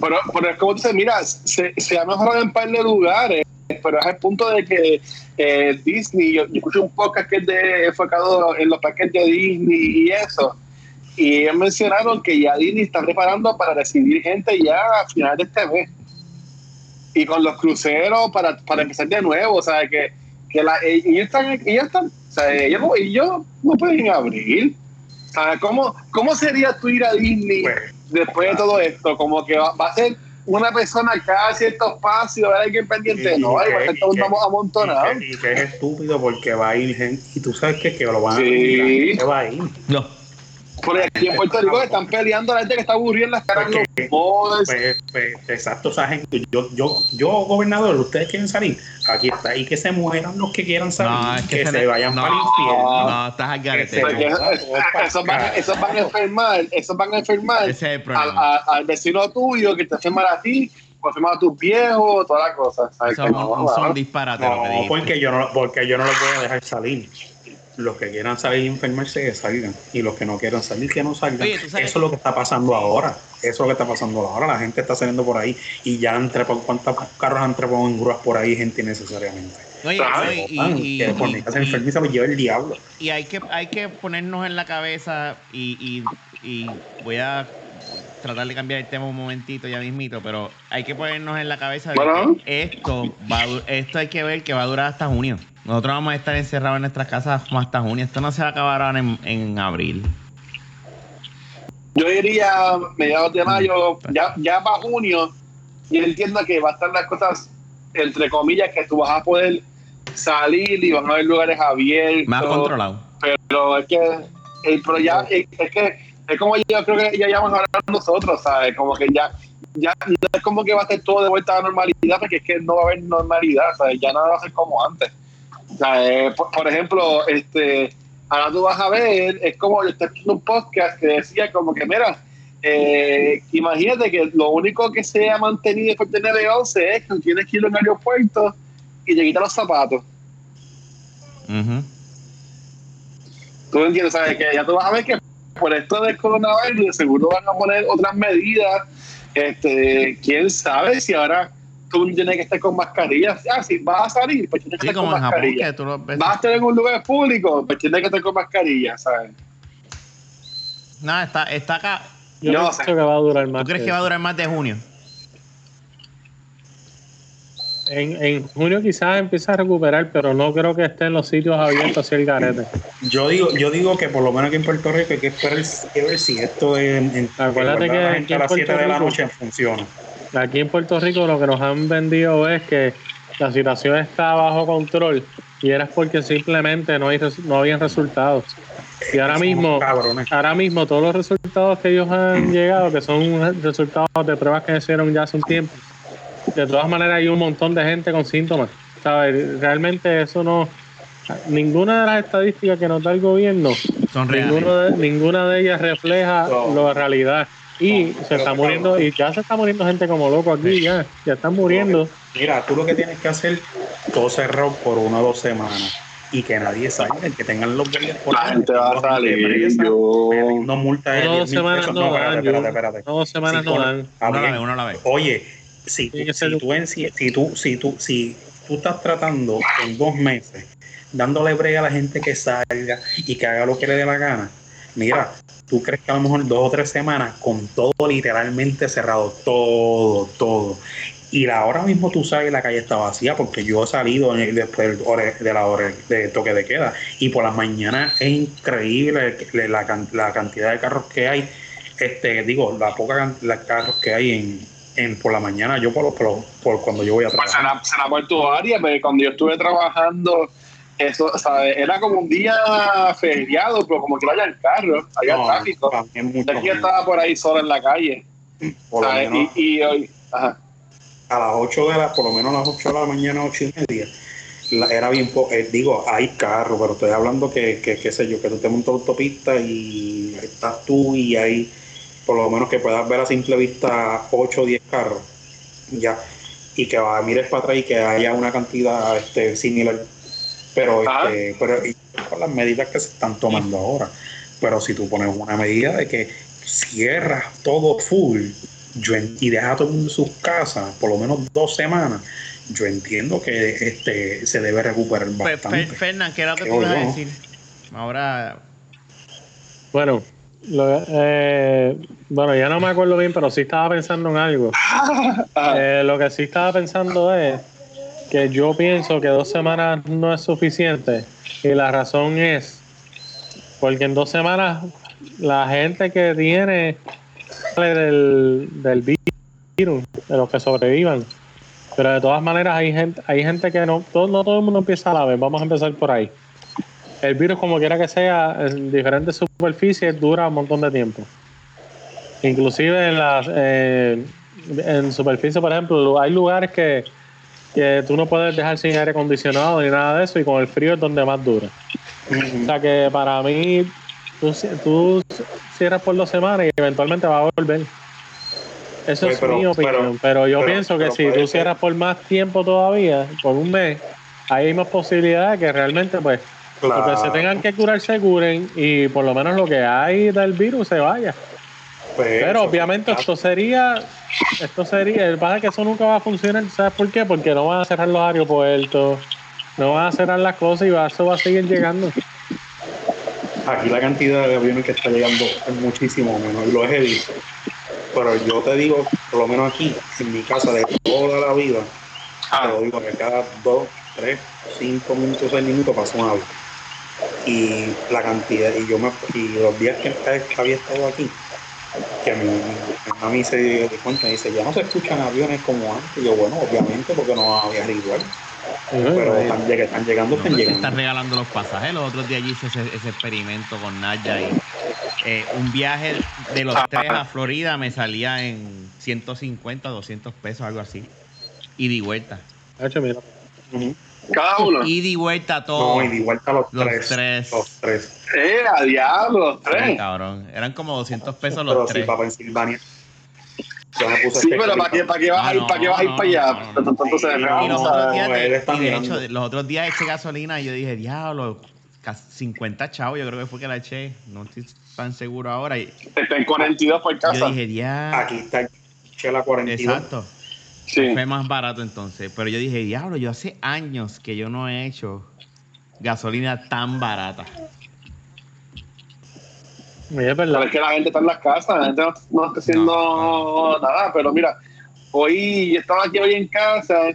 Pero, pero es como tú dices, mira, se, se ha mejorado en un par de lugares, pero es el punto de que eh, Disney, yo, yo escuché un podcast que es de, enfocado en los parques de Disney y eso, y ellos mencionaron que ya Disney está preparando para recibir gente ya a final de este mes. Y con los cruceros para, para empezar de nuevo, o sea, que, que la, eh, ellos están, ellos están, o sea, ellos, no- ellos no pueden abrir. O sea, ¿cómo, ¿cómo sería tú ir a Disney? Pues, después de todo esto, como que va, va a ser una persona cada cierto espacio, haber alguien pendiente, Y- no, y que- y que- amontonado. Y que, y que es estúpido porque va a ir gente. Y tú sabes que, que lo van a Sí. ir. Que va a ir. No. Por aquí en Puerto Rico están peleando a la gente que está aburrida en las caras de Porque- los. Pues, pues, exacto, esa gente. Yo, yo, yo, gobernador, ustedes quieren salir. Aquí está. Y que se mueran los que quieran salir. No, es que que se se, le- vayan no. para el infierno. No, estás al garete. Porque esos, van, esos van a enfermar, esos van a enfermar es a- al vecino tuyo que te enferma a ti, o enferma a tus viejos, toda la cosa. ¿sabes? No, son no. disparate lo que No, porque yo no, porque yo no los voy a dejar salir. Los que quieran salir y enfermarse, que salgan. Y los que no quieran salir, que no salgan. Oye, ¿tú sabes Eso es lo que está pasando ahora. Eso es lo que está pasando ahora. La gente está saliendo por ahí y ya han trepado, ¿cuántos carros han trepado en grúas por ahí, gente innecesariamente? Claro, oye, y, por mi casa lo lleva el diablo. y hay que hay que ponernos en la cabeza y, y- y voy a tratar de cambiar el tema un momentito ya mismito, pero hay que ponernos en la cabeza de Bueno. que esto va a du- esto hay que ver que va a durar hasta junio. Nosotros vamos a estar encerrados en nuestras casas como hasta junio. Esto no se va a acabar ahora en, en abril. Yo diría mediados de mayo, ya, ya para junio, y entiendo que va a estar las cosas, entre comillas, que tú vas a poder salir y van a haber lugares abiertos. Más controlado. Pero es que, el, pero ya, es, que es como yo creo que ya llevamos hablando nosotros, ¿sabes? Como que ya, ya no es como que va a ser todo de vuelta a la normalidad, porque es que no va a haber normalidad, ¿sabes? Ya nada va a ser como antes. Sea, eh, por, por, ejemplo, este, ahora tú vas a ver, es como yo estoy haciendo un podcast que decía como que, mira, eh, imagínate que lo único que se ha mantenido después de 9-11 es que tienes que ir al aeropuerto y te quitan los zapatos. Uh -huh. Tú entiendes, ¿sabes? Que ya tú vas a ver que por esto del coronavirus seguro van a poner otras medidas. Este, quién sabe si ahora tú tienes que estar con mascarilla. Ah, si vas a salir, pues tienes que Sí, estar como con en Japón, mascarilla. que tú lo ves. Vas a estar en un lugar público, pues tienes que estar con mascarilla, ¿sabes? Nada, está, está acá. Yo No sé. que va a durar más. ¿Tú crees que que va a durar más de junio? En, en junio quizás empieza a recuperar, pero no creo que esté en los sitios abiertos hacia el garete. Yo digo, yo digo que por lo menos aquí en Puerto Rico hay que esperar ver si esto en, en Acuérdate de que aquí en a las Puerto 7 de la noche funciona. Aquí en Puerto Rico lo que nos han vendido es que la situación está bajo control y era porque simplemente no, hay, no habían resultados. Y ahora mismo, ahora mismo todos los resultados que ellos han llegado, que son resultados de pruebas que hicieron ya hace un tiempo, de todas maneras hay un montón de gente con síntomas. ¿sabes? Realmente eso no... Ninguna de las estadísticas que nos da el gobierno Son. Ninguno de- ninguna de ellas refleja No. la realidad. Y No, se está que muriendo, y ya se está muriendo gente como loco aquí, ya, ya están muriendo. Mira, tú lo que tienes que hacer, todo cerrado por una o dos semanas y que nadie salga, que tengan los guardias por La gente va a salir. presa, Yo... metiendo multas de No, 10 dos mil semanas pesos. no No, espérate, espérate. No, dos semanas Sí, no dan. Uno a la vez. Oye, si tú, si, tú, si, tú, si, tú, si tú estás tratando en dos meses, dándole brega a la gente que salga y que haga lo que le dé la gana, mira, tú crees que a lo mejor dos o tres semanas con todo literalmente cerrado, todo, todo. Y la, ahora mismo tú sabes la calle está vacía porque yo he salido después de la hora de toque de queda. Y por las mañanas es increíble que- la, la cantidad de carros que hay. Este digo la poca la carros que hay en, en por la mañana. Yo por, por, por cuando yo voy a Pues trabajar. será, será por tu área, pero cuando yo estuve trabajando, eso, ¿sabes? Era como un día feriado, pero como que no había carro, había No, tráfico. Yo estaba por ahí solo en la calle, por lo ¿sabes? menos Y, y hoy, ajá. a las 8 de la por lo menos a las 8 de la mañana 8 y media la- era bien po- eh, digo hay carros pero estoy hablando que, que qué sé yo que tú te montas autopista y estás tú y hay por lo menos que puedas ver a simple vista 8 o 10 carros ya y que va, mires para atrás y que haya una cantidad este, similar pero Ajá. este, pero y con las medidas que se están tomando ahora pero si tú pones una medida de que cierras todo full yo y deja a todo el mundo en sus casas por lo menos dos semanas yo entiendo que este se debe recuperar bastante Fernán, ¿qué era lo que tú Creo ibas a decir? Ahora, Bueno, lo- eh, bueno, ya no me acuerdo bien, pero sí estaba pensando en algo. Ajá. Eh, lo que sí estaba pensando es que yo pienso que dos semanas no es suficiente y la razón es porque en dos semanas la gente que tiene del, del virus, de los que sobrevivan. Pero de todas maneras hay gente, hay gente que no, todo, no todo el mundo empieza a la vez, vamos a empezar por ahí. El virus, como quiera que sea, en diferentes superficies dura un montón de tiempo. Inclusive en las eh, en superficie, por ejemplo, hay lugares que, que tú no puedes dejar sin aire acondicionado ni nada de eso, y con el frío es donde más dura. O sea que para mí, tú, ci- tú cierras por dos semanas y eventualmente va a volver. Eso es pero- mi opinión. Pero, pero- yo pero- pienso que si tú ser. cierras por más tiempo todavía, por un mes, hay más posibilidades que realmente, pues, los que se Claro. tengan que curar se curen y por lo menos lo que hay del virus se vaya. Pues, Pero eso- obviamente esto sería, esto sería, el pasa es que eso nunca va a funcionar, ¿sabes por qué? Porque no van a cerrar los aeropuertos, no van a cerrar las cosas y eso va a seguir llegando. aquí la cantidad de aviones que está llegando es muchísimo menos, y lo he visto. Pero yo te digo, por lo menos aquí, en mi casa de toda la vida, te lo digo que cada dos, tres, cinco minutos, seis minutos pasa un avión. Y la cantidad, y yo me, y los días que había estado aquí, que mi, mi mami se dio cuenta y dice, ya no se escuchan aviones como antes. Y yo, bueno, obviamente, porque no había igual. Pero están, lleg- están llegando, no, están llegando. están regalando los pasajes. Los otros días allí hice ese, ese experimento con Naya y eh, un viaje de los tres a Florida me salía en 150, 200 pesos, algo así. Y vuelta. Hacho, mira. Cada uno. Ida y vuelta todo. No, y de vuelta los, Los tres, tres. Los tres. Eh, a diablo, los Sí, tres. cabrón. Eran como 200 pesos Pero los sí, tres. para Pensilvania. Yo me puse Sí, pero específico. ¿para qué, para qué vas a ir, Ah, para qué vas a ir para allá? Sí, Y los otros días, de, y de hecho, los otros días eché gasolina y yo dije, diablo, casi 50 chavos, yo creo que fue que la eché. No estoy tan seguro ahora. Y Está en 42 por yo casa. dije, diablo. Aquí está el Chela 42. Exacto. Sí. Fue más barato entonces. Pero yo dije, diablo, yo hace años que yo no he hecho gasolina tan barata. Mira, Pero es que la gente está en las casas, la gente no, no está haciendo nada. Pero mira, hoy yo estaba aquí hoy en casa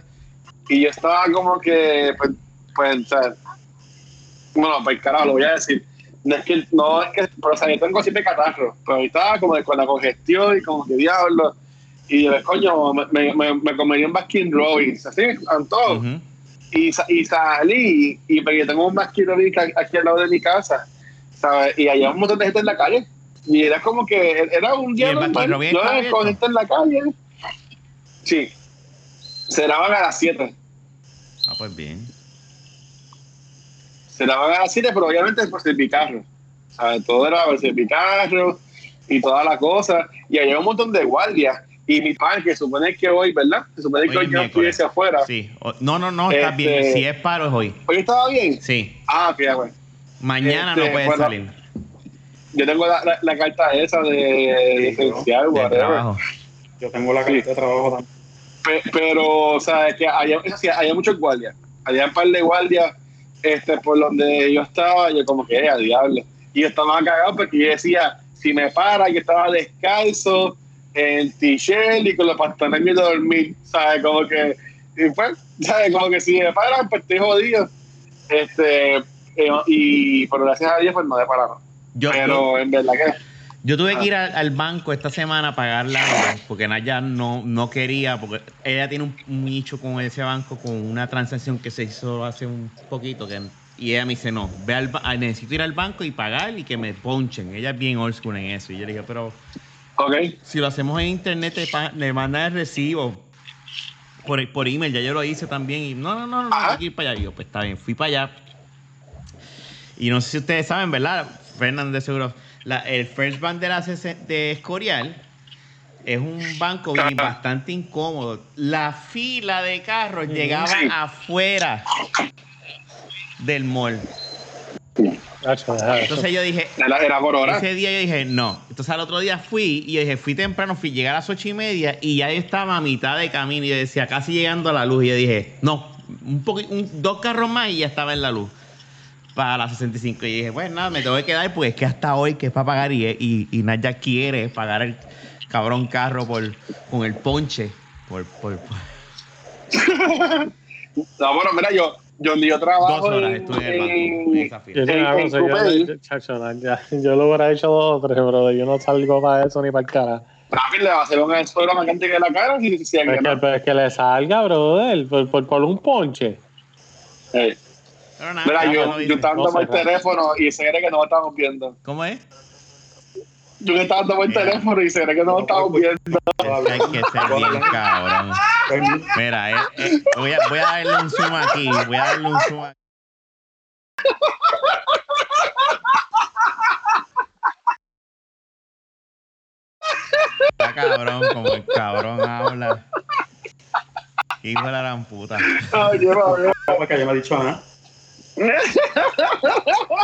y yo estaba como que, pues, pues o sea, bueno, pues carajo, lo voy a decir. No es que, no es que, pero o sea, yo tengo siempre catarro, pero estaba como con la congestión y como que diablo. Y yo, coño, me, me, me, comería un Baskin Robbins, así, antojo. Ujú. y, sa- y salí y porque tengo un masquito aquí al lado de mi casa ¿sabes? y había un montón de gente en la calle y era como que era un ¿Y día Baskin normal Robbins yo está con gente en la calle sí cerraban a las 7 Ah, pues bien. cerraban a las 7 pero obviamente por mi carro ¿sabes? todo era por mi carro y toda la cosa y había un montón de guardias y mi padre que supone que hoy ¿verdad? se supone que Hoy hoy es yo miércoles. estuviese afuera Sí. O- no, no, no, está Este- bien. Si es paro es hoy. hoy estaba bien Sí. ah ok bueno Mañana no Este, puedes bueno, salir Yo tengo la, la, la carta esa de, de Sí, de whatever. trabajo. Yo tengo la carta de trabajo también. Pe- pero, o sea, es que había, había muchos guardias. Había un par de guardias este, por donde yo estaba, yo como que, eh, a diablo. Y yo estaba cagado porque yo decía, si me para, yo estaba descalzo, en t-shirt y con los pantalones de dormir, ¿sabes? Como que, y pues, ¿sabes? Como que si me paran, pues estoy jodido. Este, eh, y, pero gracias a Dios, pues no me pararon. Yo, yo, Pero en verdad que yo tuve que ir al, al banco esta semana a pagar la porque Naya no, no quería, porque ella tiene un, un nicho con ese banco con una transacción que se hizo hace un poquito que y ella me dice, no, ve al ah, necesito ir al banco y pagar y que me ponchen. Ella es bien old school en eso. Y yo le dije, pero Ok. si lo hacemos en internet, te le mandan el recibo por, por email. Ya yo lo hice también. Y no, no, no, no, hay que ir para allá. Y yo, pues está bien, fui para allá. Y no sé si ustedes saben, ¿verdad? Fernando de seguro. La- el First Bank de, la CC de Escorial es un banco bien, bastante incómodo. La fila de carros llegaba Sí. afuera del mall. Eso. Entonces yo dije, Era, era por hora. ese día yo dije, no. Entonces al otro día fui y yo dije, fui temprano, fui llegar a las ocho y media y ya yo estaba a mitad de camino y yo decía, casi llegando a la luz. Y yo dije, no, un un- dos carros más y ya estaba en la luz para las 65. Y dije, pues nada, me tengo que quedar porque es que hasta hoy que es para pagar y, y, y Naya quiere pagar el cabrón carro por, con el ponche. Por, por, por- No, bueno, mira, yo donde yo trabajo dos horas estuve en el en- en esa en- yo, yo- lo hubiera hecho dos o tres, pero yo no salgo para eso ni para el cara. Papi, le va a hacer un suelo más grande que la cara si, si Pero es, que, pero es que le salga, brother, por, por, por un ponche. no. Ey. Pero nada, Mira, yo, lo yo estaba No dando cerrar. teléfono y se cree que no me estamos viendo. ¿Cómo es? Yo que estaba dando Mira. teléfono y se cree que no me estamos viendo. Hay que ser bien cabrón. Mira, eh, eh, voy, a, voy a darle un zoom aquí. Voy a darle un zoom aquí. Está cabrón, como el cabrón habla. Hijo de la gran puta. Ay, yo no he dicho nada.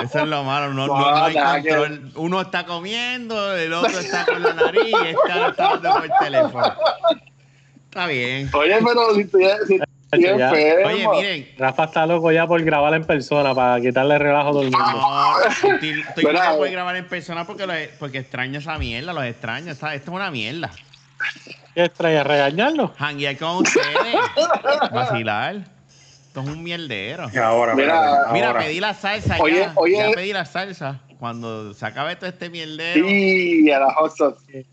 Eso es lo malo. No, no- No, no hay control. Uno está comiendo, el otro está con la nariz y está, hablando por teléfono. Está bien. Oye, pero si estoy, si estoy Ya. enfermo. Oye, miren, Rafa está loco ya por grabar en persona para quitarle relajo a todo el mundo. No, estoy, estoy loco por eh. grabar en persona porque, lo- porque extraño esa mierda, los extraño. esta- Esto es una mierda. ¿Qué extraña? ¿Regañarnos? Hanguear con ustedes, vacilar. Esto es un mierdero. Y ahora, Mira, Mira, ahora. pedí la salsa Oye, ya. oye. Ya pedí la salsa. Cuando se acabe todo este mierdero, Sí, a la hot sauce.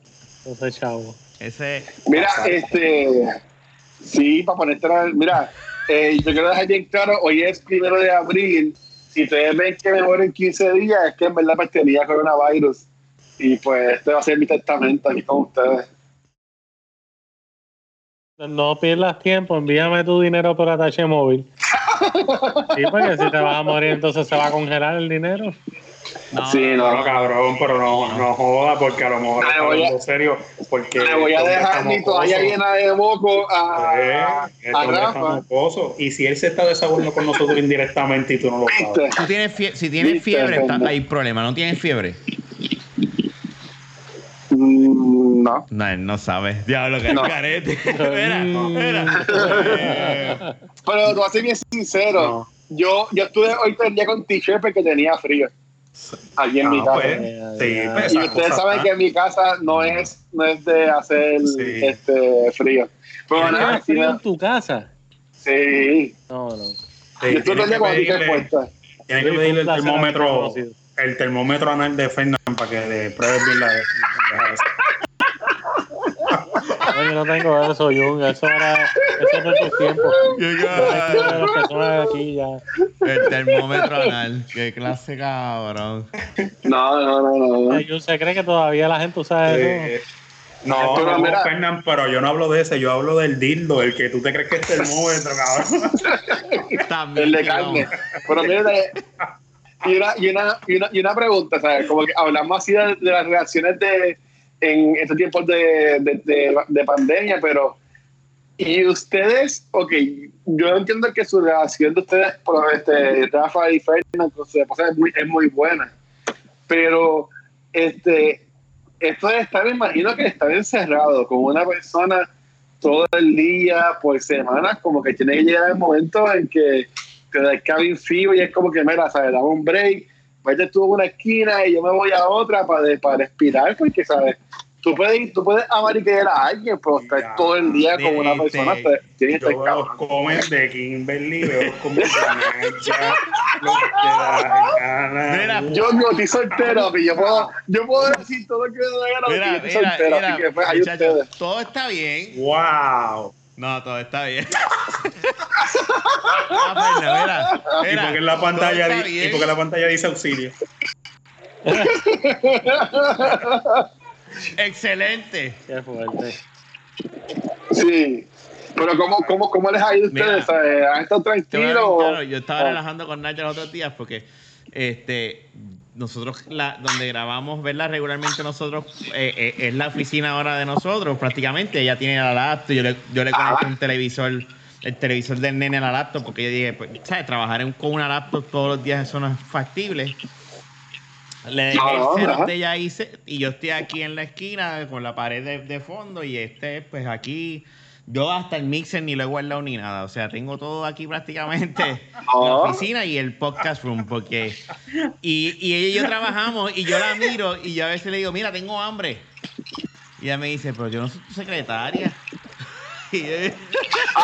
Sé, chavo. ese... Mira, este. Sí, para ponerte la- Mira, eh, yo quiero dejar bien claro: hoy es primero de abril. Si ustedes ven que me muero en 15 días, es que en verdad pues tenía coronavirus. Y pues este va a ser mi testamento aquí con ustedes. No pierdas tiempo, envíame tu dinero por atache móvil. Sí, porque si te vas a morir, entonces se va a congelar el dinero. No, Sí, no. No, cabrón, pero no, no joda, porque a lo mejor Me está voy a- hablando serio. Porque Le voy a dejar mi toalla llena de moco a, Eh, a, Rafa. Y si él se está desahogando con nosotros indirectamente y tú no lo sabes. Tú tienes fie- si tienes fiebre, está- hay problema. ¿No tienes fiebre? Mm, No. No, él no sabe. Diablo, que No. carete. Mira, mira. Pero te voy a ser bien sincero. No. Yo, yo estuve hoy todo el día con t-shirt porque tenía frío. Aquí en mi Ah, casa. pues, sí, pues, y ustedes saben que en mi casa no es, no es de hacer Sí. este frío. Pero ¿Tienes nada, frío en tu casa? sí. No, no. Sí, yo estoy todo el día con t-shirt puesta. tienes que pedirle el termómetro, el termómetro anal de Fernan para que le pruebes bien la No, yo no tengo eso, Jung. Eso era. Eso es de tu tiempo. qué cabrón. las personas de aquí ya. El termómetro anal. Qué clase, cabrón. No, no, no, no. no. Jung se cree que todavía la gente usa eso. Eh, no, Pero no, mira- Fernan, pero yo no hablo de ese, yo hablo del dildo, el que tú te crees que es termómetro, cabrón. También. El de carne. Pero mira, y una, y una, y una, y una pregunta, ¿sabes? Como que hablamos así de, de las relaciones de en estos tiempos de, de, de, de pandemia, pero y ustedes, ok, yo entiendo que su relación de ustedes, por este, Rafa y Fernando, con su esposa es muy, es muy buena, pero este, esto de estar, imagino que estar encerrado con una persona todo el día, por semanas, como que tiene que llegar el momento en que te da el cabin fever y es como que, mira, ¿sabes? Dame un break, vete tú a una esquina y yo me voy a otra para, para respirar, porque, ¿sabes? Tú puedes, tú puedes amar y querer a alguien, pero estar Ya, todo el día con una persona, te, tienes que Yo estar veo los cabrón. comments de Kimberly, veo de de Ana. Mira, Yo no estoy soltero, yo puedo, yo puedo decir todo lo que me da la Mira, mira, soltero, mira, así que pues ahí ustedes. todo está bien. ¡Wow! No, todo está bien. ah, mira, ¿Y porque en la pantalla di- y porque la pantalla dice auxilio? Excelente. Qué fuerte. Sí. Pero ¿cómo, cómo, cómo les ha ido a ustedes? ¿Han estado tranquilos? claro, yo estaba o- relajando con Nacha los otros días porque este nosotros la, donde grabamos verla regularmente nosotros eh, eh, es la oficina ahora de nosotros prácticamente ella tiene la laptop yo le, yo le conecto Ah. un televisor el televisor del nene a la laptop porque yo dije pues, ¿sabes? trabajar en- con una laptop todos los días eso no es factible le dejé No, no, el setup de ella hice y yo estoy aquí en la esquina con la pared de, de fondo y este pues aquí yo hasta el mixer ni lo he guardado ni nada o sea tengo todo aquí prácticamente la Oh. oficina y el podcast room porque y, y ella y yo trabajamos y yo la miro y yo a veces le digo mira tengo hambre y ella me dice pero yo no soy tu secretaria y yo,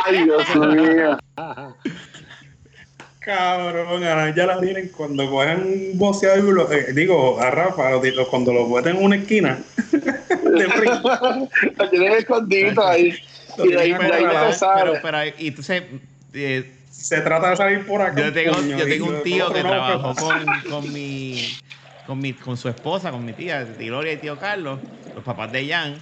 Ay, Dios mío. Cabrón, a ya la tienen cuando cogen un boceador, eh, digo, a Rafa, cuando lo meten en una esquina. de tienen escondidito ahí. Y de ahí, de pero, ahí no pero, pero, pero, y entonces eh, Se trata de salir por acá. yo tengo, coño, yo tengo un tío que no, trabajó pero- con, con mi con mi con su esposa, con mi tía, Gloria y tío Carlos, los papás de Jan,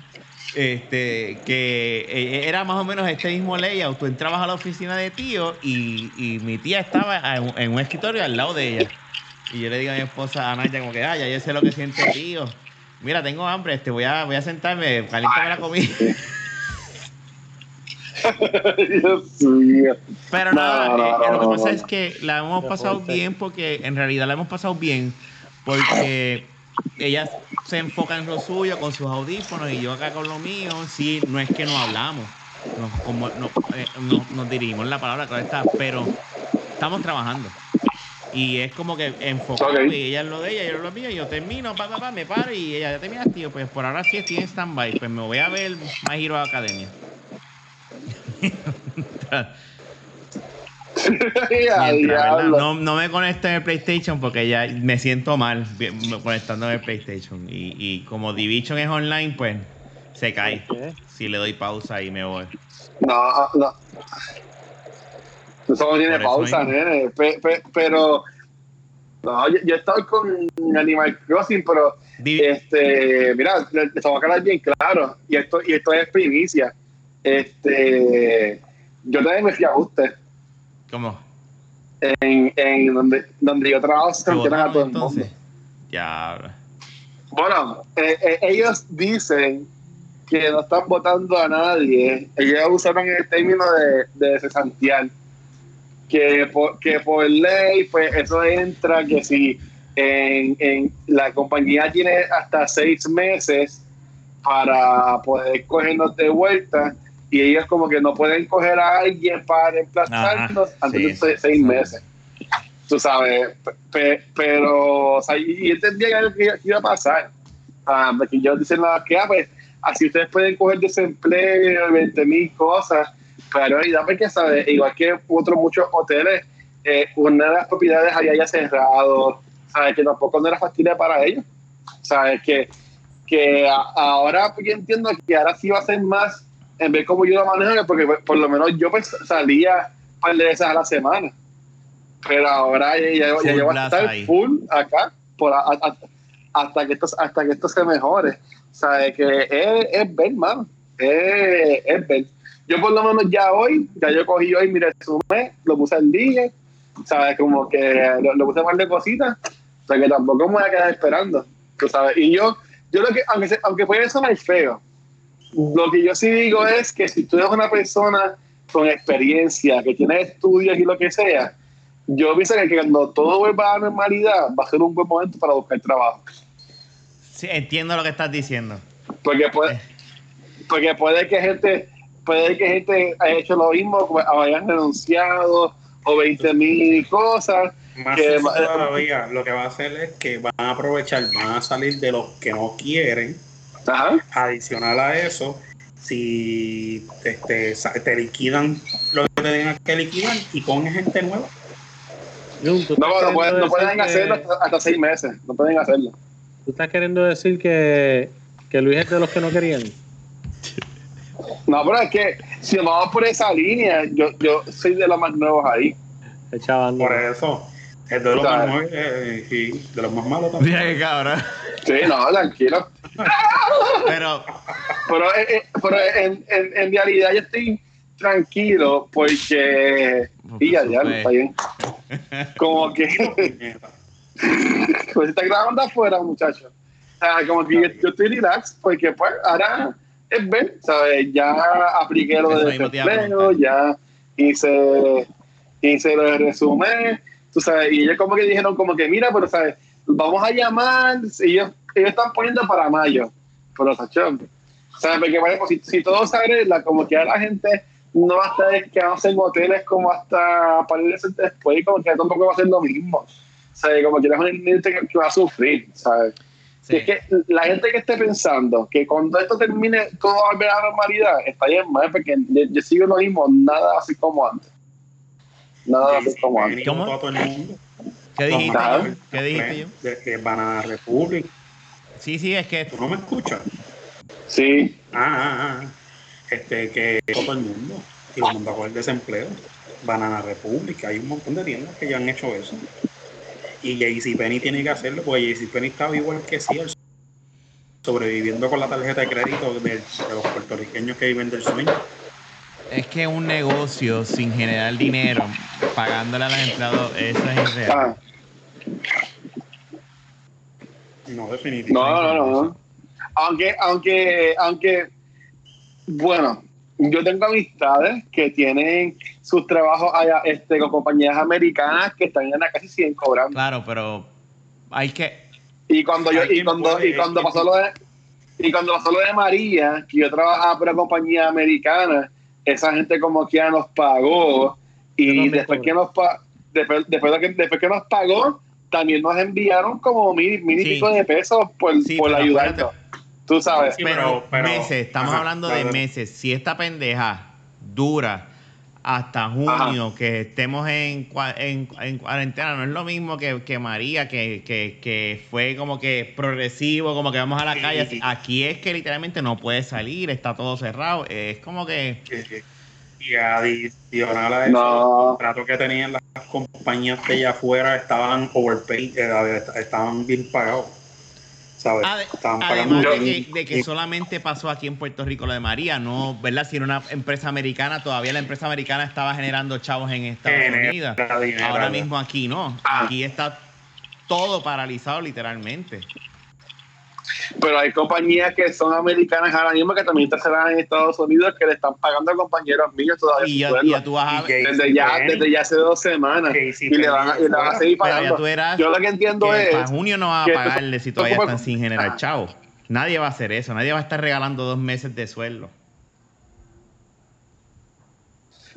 este, que eh, era más o menos este mismo layout. Tú entrabas a la oficina de tío y, y mi tía estaba en, en un escritorio al lado de ella. Y yo le digo a mi esposa, a Naya, como que, ah, ya yo sé lo que siente tío. Mira, tengo hambre, este, voy a, voy a sentarme, caliéntame la comida. Dios mío. Pero No, nada, no, eh, no, lo que pasa no. es que la hemos pasado bien porque en realidad la hemos pasado bien porque ella se enfoca en lo suyo con sus audífonos y yo acá con lo mío. Sí, no es que no hablamos, nos, como, no, eh, no- nos dirigimos la palabra, claro está, pero estamos trabajando. Y es como que enfocado y ella es lo de ella, yo es lo mío, y yo termino, pa, pa, pa, me paro y ella ya termina, tío, pues por ahora sí estoy en stand-by, pues me voy a ver My Hero Academia. No, no me conecto en el PlayStation porque ya me siento mal conectando en el PlayStation. Y, y como Division es online, pues se cae. ¿Qué? Si le doy pausa y me voy. No, no. Eso no tiene pausa, nene. Pe- pe- pero, No, yo, yo he estado con Animal Crossing, pero este, mira, voy a quedar bien claro, y esto, y esto es primicia. Este, yo también me fui a ¿Cómo? en, en donde, donde yo trabajo, se ¿Te sancionan a todo el mundo. Ya. Bueno, eh, eh, ellos dicen que no están votando a nadie. Ellos usaron el término de, de cesantear. Que por, que por ley, pues eso entra que si en, en la compañía tiene hasta seis meses para poder cogernos de vuelta y ellos como que no pueden coger a alguien para reemplazarnos Ajá, antes sí, de seis, seis meses. Tú sabes, pe- pe- pero o sea, y y entendía que que iba- que a pasar. Ah, porque yo dicen nada que, ah, pues, así ustedes pueden coger desempleo, 20 mil cosas, pero en realidad, porque, ¿sabes? Igual que otros muchos hoteles, eh, una de las propiedades había ya cerrado, ¿sabes? Que tampoco no era factible para ellos, ¿sabes? Que, que a- ahora pues, yo entiendo que ahora sí va a ser más, en vez como yo lo manejo, porque pues, por lo menos yo pues, salía un par de veces a la semana, pero ahora ya, ya, ya Full llevo a estar ahí. full acá, por a- a- hasta que esto, hasta que esto se mejore. ¿Sabes? Que es, es ver, mano. Es, es ver. Yo por lo menos ya hoy, ya yo cogí hoy mi resumen, lo puse al día, ¿sabes? Como que lo, lo puse par de cositas, o sea que tampoco me voy a quedar esperando, tú sabes. Y yo, yo lo que, aunque, aunque puede sonar feo, lo que yo sí digo es que si tú eres una persona con experiencia, que tiene estudios y lo que sea, yo pienso que cuando todo vuelva a la normalidad, va a ser un buen momento para buscar trabajo. Sí, entiendo lo que estás diciendo. Porque puede, porque puede que gente, puede que gente haya hecho lo mismo, hayan renunciado o 20 mil cosas. Más Que- eso todavía, lo que va a hacer es que van a aprovechar, van a salir de los que no quieren. Ajá. Adicional a eso, si este, te liquidan lo que te tengan que liquidar y ponen gente nueva. Jun, ¿tú No, no, pueden, queriendo no pueden decir que- hacerlo hasta, hasta seis meses. No pueden hacerlo. ¿Tú estás queriendo decir que, que Luis es de los que no querían? No, pero es que si vamos por esa línea, yo, yo soy de los más nuevos ahí. Por eso, es de los más nuevos, eh, y de los más malos también. Qué cabrón. Sí, no, tranquilo. Pero, Pero, eh, eh, pero en, en, en realidad yo estoy tranquilo porque... Y ya, ya, está bien. Como que... pues está grabando afuera, muchachos. Ah, como que yo, yo estoy relax porque pues ahora es ver, ¿sabes? Ya apliqué lo de desempleo, ya hice, hice lo de resumen, tú sabes, y ellos como que dijeron como que mira, pero sabes, vamos a llamar, y ellos, ellos están poniendo para mayo, pero Sachón, ¿sabes? Porque bueno, si, si todo se arregla, como que a la gente no va a estar quedándose en hoteles como hasta para irse después, y como que tampoco va a ser lo mismo. ¿sabes? Como que es una gente que, que va a sufrir, ¿sabes? sí. Que es que la gente que esté pensando que cuando esto termine todo va a volver a la normalidad, está bien mal, porque yo, yo sigo lo mismo, nada así como antes. Nada así como antes. ¿Cómo? a. ¿Qué dijiste? ¿Qué dijiste yo? De, de Banana Republic. Sí, sí, es que ¿Tú no me escuchas? Sí, Ah, ah, ah. Este, que todo el mundo. Y lo a coger desempleo. Banana Republic. Hay un montón de tiendas que ya han hecho eso. Y JCPenney tiene que hacerlo, porque JCPenney estaba igual que Sears. Sobreviviendo con la tarjeta de crédito de, de los puertorriqueños que viven del sueño. es que un negocio sin generar dinero, pagándole a los empleados, eso es irreal. ah, No, definitivamente. no, no, no, no. Aunque, aunque, aunque, bueno, yo tengo amistades que tienen sus trabajos allá, este, con compañías americanas que están en la casi siguen cobrando. Claro, pero hay que. Y cuando yo, y cuando, puede, y cuando pasó lo de y cuando pasó lo de María, que yo trabajaba para una compañía americana, esa gente como que ya nos pagó y después que nos pa- después, después, de que, después que nos pagó, también nos enviaron como mil, mil y Sí. pico de pesos por, Sí, por ayudarnos. Tú sabes. Sí, pero, meses, estamos ajá, hablando de meses. Si esta pendeja dura hasta junio, que estemos en, en, en cuarentena, no es lo mismo que, que María, que, que, que fue como que progresivo, como que vamos a la Sí, calle. sí. Aquí es que literalmente no puede salir, está todo cerrado. Es como que. Y adicional a eso, No. los contratos que tenían las compañías de allá afuera estaban overpaid, eh, estaban bien pagados. ¿Sabes? Ade- estaban pagando Además de que, de que solamente pasó aquí en Puerto Rico lo de María, no, ¿verdad? Si era una empresa americana, todavía la empresa americana estaba generando chavos en Estados Genera Unidos. dinero. Ahora mismo aquí no. Aquí está todo paralizado literalmente. Pero hay compañías que son americanas ahora mismo que también trabajan en Estados Unidos que le están pagando a compañeros míos todavía. Y y ya tú vas a Y que- desde, ya, desde ya hace dos semanas. Y le van a, y le van a seguir pagando. Yo lo que entiendo que es. para junio no va a pagarle si todavía esto- están sin generar Ah. chavos. Nadie va a hacer eso. Nadie va a estar regalando dos meses de sueldo.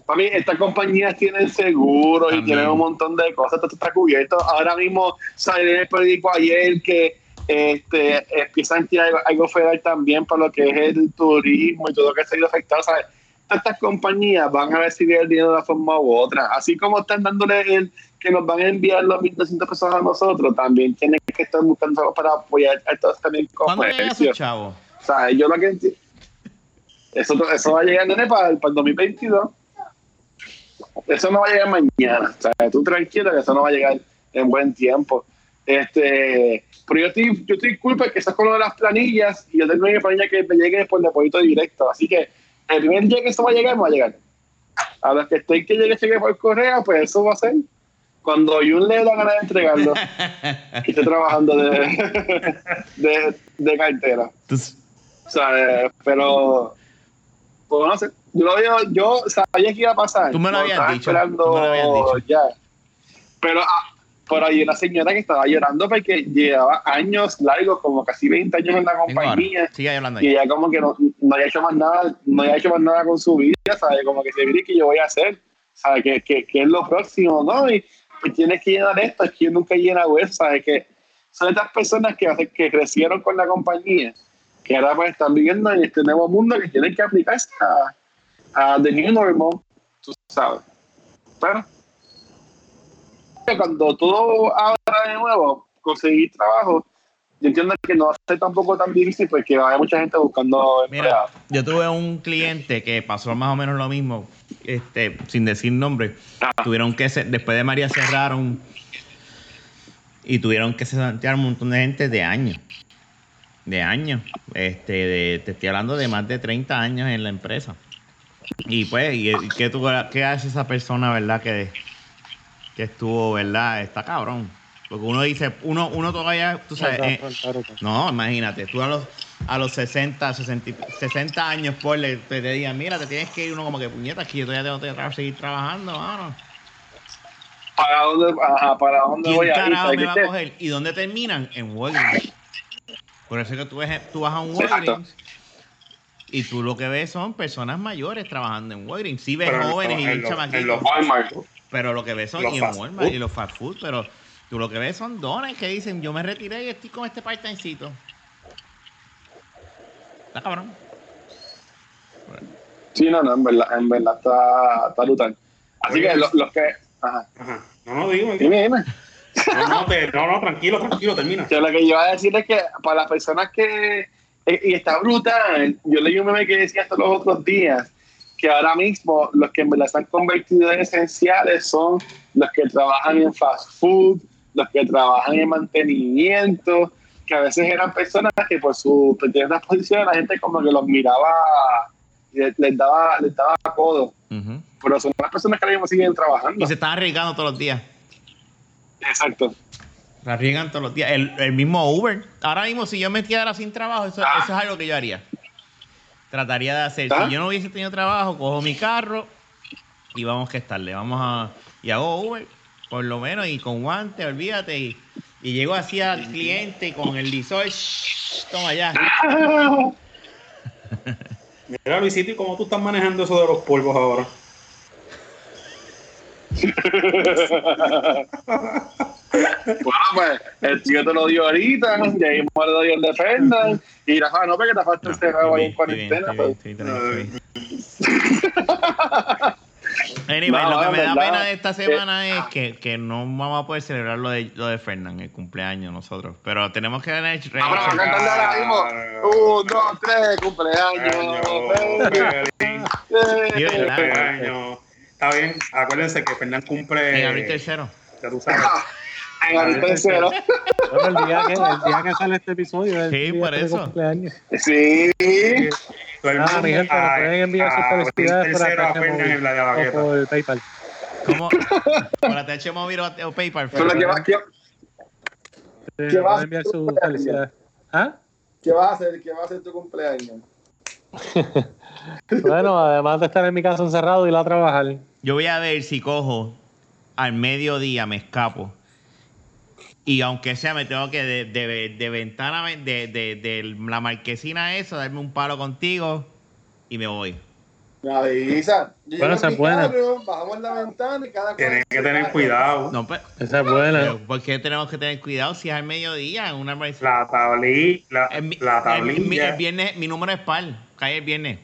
Para mí, estas compañías tienen seguros y tienen un montón de cosas. Todo está cubierto. Ahora mismo salió en el periódico ayer que este, empiezan a tirar algo, federal también para lo que es el turismo y todo lo que ha ido afectado. ¿sabes? Estas compañías van a recibir el dinero de una forma u otra. Así como están dándole el que nos van a enviar los 1.200 pesos a nosotros, también tienen que estar buscando algo para apoyar a estos también ¿Cuándo llegan esos comercios. chavos? O sea, yo lo que eso, eso va a llegar nene, para, el- para el 2022. Eso no va a llegar mañana. O sea, tú tranquilo que eso no va a llegar en buen tiempo. Este, pero yo estoy, yo estoy culpa que eso es con lo de las planillas y yo tengo una planilla que me llegue por depósito directo. Así que el primer día que eso va a llegar, me va a llegar. A los que estoy que llegue, llegue por correo, pues eso va a ser cuando Jun le da ganas de entregarlo y esté trabajando de, de, de cartera. Entonces, O sea, eh, pero pues no sé, yo lo veo, yo sabía que iba a pasar. Tú me lo habías dicho, tú me lo habías dicho. ya. Pero ah, por ahí una señora que estaba llorando porque llevaba años largos, como casi 20 años en la compañía. Sigue hablando Y ella como que no, no había hecho más nada, no había hecho más nada con su vida, ¿sabes? Como que se mire que yo voy a hacer, ¿sabes? Que, que, que es lo próximo, ¿no? Y pues tienes que llenar esto, es que yo nunca llena web, ¿sabes? Que son estas personas que, que crecieron con la compañía, que ahora pues están viviendo en este nuevo mundo que tienen que aplicarse a, a The New Normal, tú sabes. Pero cuando todo abra de nuevo, conseguir trabajo, yo entiendo que no va a ser tampoco tan difícil porque va a haber mucha gente buscando Mira, yo tuve un cliente que pasó más o menos lo mismo, este, sin decir nombre. Ah. Tuvieron que, después de María cerraron y tuvieron que cesantear un montón de gente de años. De años. Este, de, te estoy hablando de más de 30 años en la empresa. Y pues, ¿y, y qué, tú- qué hace esa persona, verdad? Que, que estuvo, ¿verdad? Está cabrón. Porque uno dice, uno, uno todavía, tú sabes, eh, no, imagínate, tú a los, a los 60, 60, y- 60 años, por te, te digan, mira, te tienes que ir uno como que puñetas, que yo todavía tengo que tra- seguir trabajando, mano. ¿Para dónde, ajá, para dónde voy ¿Quién a ir? carajo ¿Sabes me qué va a te- coger? ¿Y dónde terminan? En Walgreens. Por eso es que tú, ves, tú vas a un Exacto. Walgreens y tú lo que ves son personas mayores trabajando en Walgreens. Sí ves Pero jóvenes y en los- en los Walmart. Pero lo que ves son Los y en fast Walmart food. y los fast food, pero tú lo que ves son dones que dicen, yo me retiré y estoy con este part-timecito. Está cabrón. Sí, no, no, en verdad, en verdad está, está brutal. Así que lo- los que... Ajá. Ajá. No, no, digo. Dime, dime. No, no, te- no, no, tranquilo, tranquilo, termina. Que lo que yo iba a decir es que para las personas que... eh, Y está brutal. Yo leí un meme que decía esto los otros días, que ahora mismo los que en verdad se han convertido en esenciales son los que trabajan en fast food, los que trabajan en mantenimiento, que a veces eran personas que por su pequeñas posiciones la gente como que los miraba, y les, daba, les daba codo. Pero son las personas que ahora mismo siguen trabajando. Y se están arriesgando todos los días. Exacto. Se arriesgan todos los días. El, el mismo Uber. Ahora mismo, si yo me quedara sin trabajo, eso, Ah. eso es algo que yo haría. Trataría de hacer. Ah. Si yo no hubiese tenido trabajo, cojo mi carro y vamos que estarle. Vamos a. Y hago Uber, por lo menos, y con guantes, olvídate. Y, y llego así al cliente con el lisor. shh, Toma ya. Mira, Luisito, ¿y cómo tú estás manejando eso de los polvos ahora? Bueno, pues el tío te lo dio ahorita, y ahí me lo dio el de Fernan, y Rafa, no, porque te falta encerrado ahí en cuarentena. pues. Anyway, No, lo que me da verdad, pena de esta eh, semana es que, que no vamos a poder celebrar lo de, lo de Fernán, el cumpleaños nosotros. Pero tenemos que ganar el Vamos a cantarle ahora mismo. Un, dos, tres, cumpleaños. Año, Sí, ¿verdad? cumpleaños. Está bien, acuérdense que Fernán cumple. Abril tercero. Ya tú sabes. En abril tercero. Bueno, el día que, el día que sale este episodio es el Sí, por mi eso. cumpleaños. Sí. El Ah, mi gente, nos pueden enviar sus a abril felicidades por tercero a ATH Fernán en la de la o baqueta. por PayPal. ¿Cómo? Por ATH Móvil o, o PayPal. ¿qué va- qué- Sí, ¿Qué vas a enviar sus felicidades. ¿Ah? ¿Qué vas a hacer? ¿Qué va a hacer tu cumpleaños? Bueno, además de estar en mi casa encerrado y ir a trabajar. Yo voy a ver si cojo al mediodía, me escapo. Y aunque sea, me tengo que de, de, de ventana, de, de, de la marquesina esa, darme un palo contigo y me voy. Me avisa. Yo Bueno, esa es buena. carro, bajamos la ventana y cada Tienen que tener cuidado. No, pues, Esa es buena. pero ¿por qué tenemos que tener cuidado si es al mediodía? En una marquesina? La tablilla. La, En mi- la el viernes, mi número es par, cae el viernes.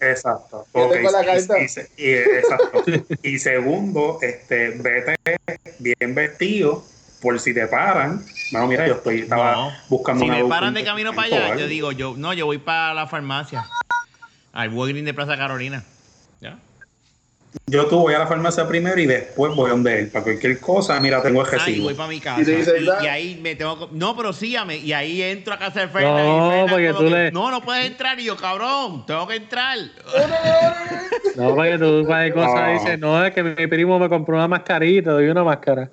Exacto. Yo Ok, tengo la y- y y- exacto. y segundo, este, vete bien vestido por si te paran. Bueno, mira, yo estoy, estaba No. buscando Si una me paran de camino para allá, algo. yo digo, yo no, yo voy para la farmacia. Al Walgreens de Plaza Carolina. ¿Ya? Yo tú voy a la farmacia primero y después voy donde él. Para cualquier cosa, mira, tengo el Ah, y recibo. voy para mi casa. Y te dice, Y, ¿verdad? y ahí me tengo que- No, pero sígame. Y ahí entro a casa de Fernan. No, porque tú que, le- No, no puedes entrar. Y yo, cabrón, tengo que entrar. No, porque tú cualquier cosa No. dices, no, es que mi primo me compró una mascarita, doy una máscara.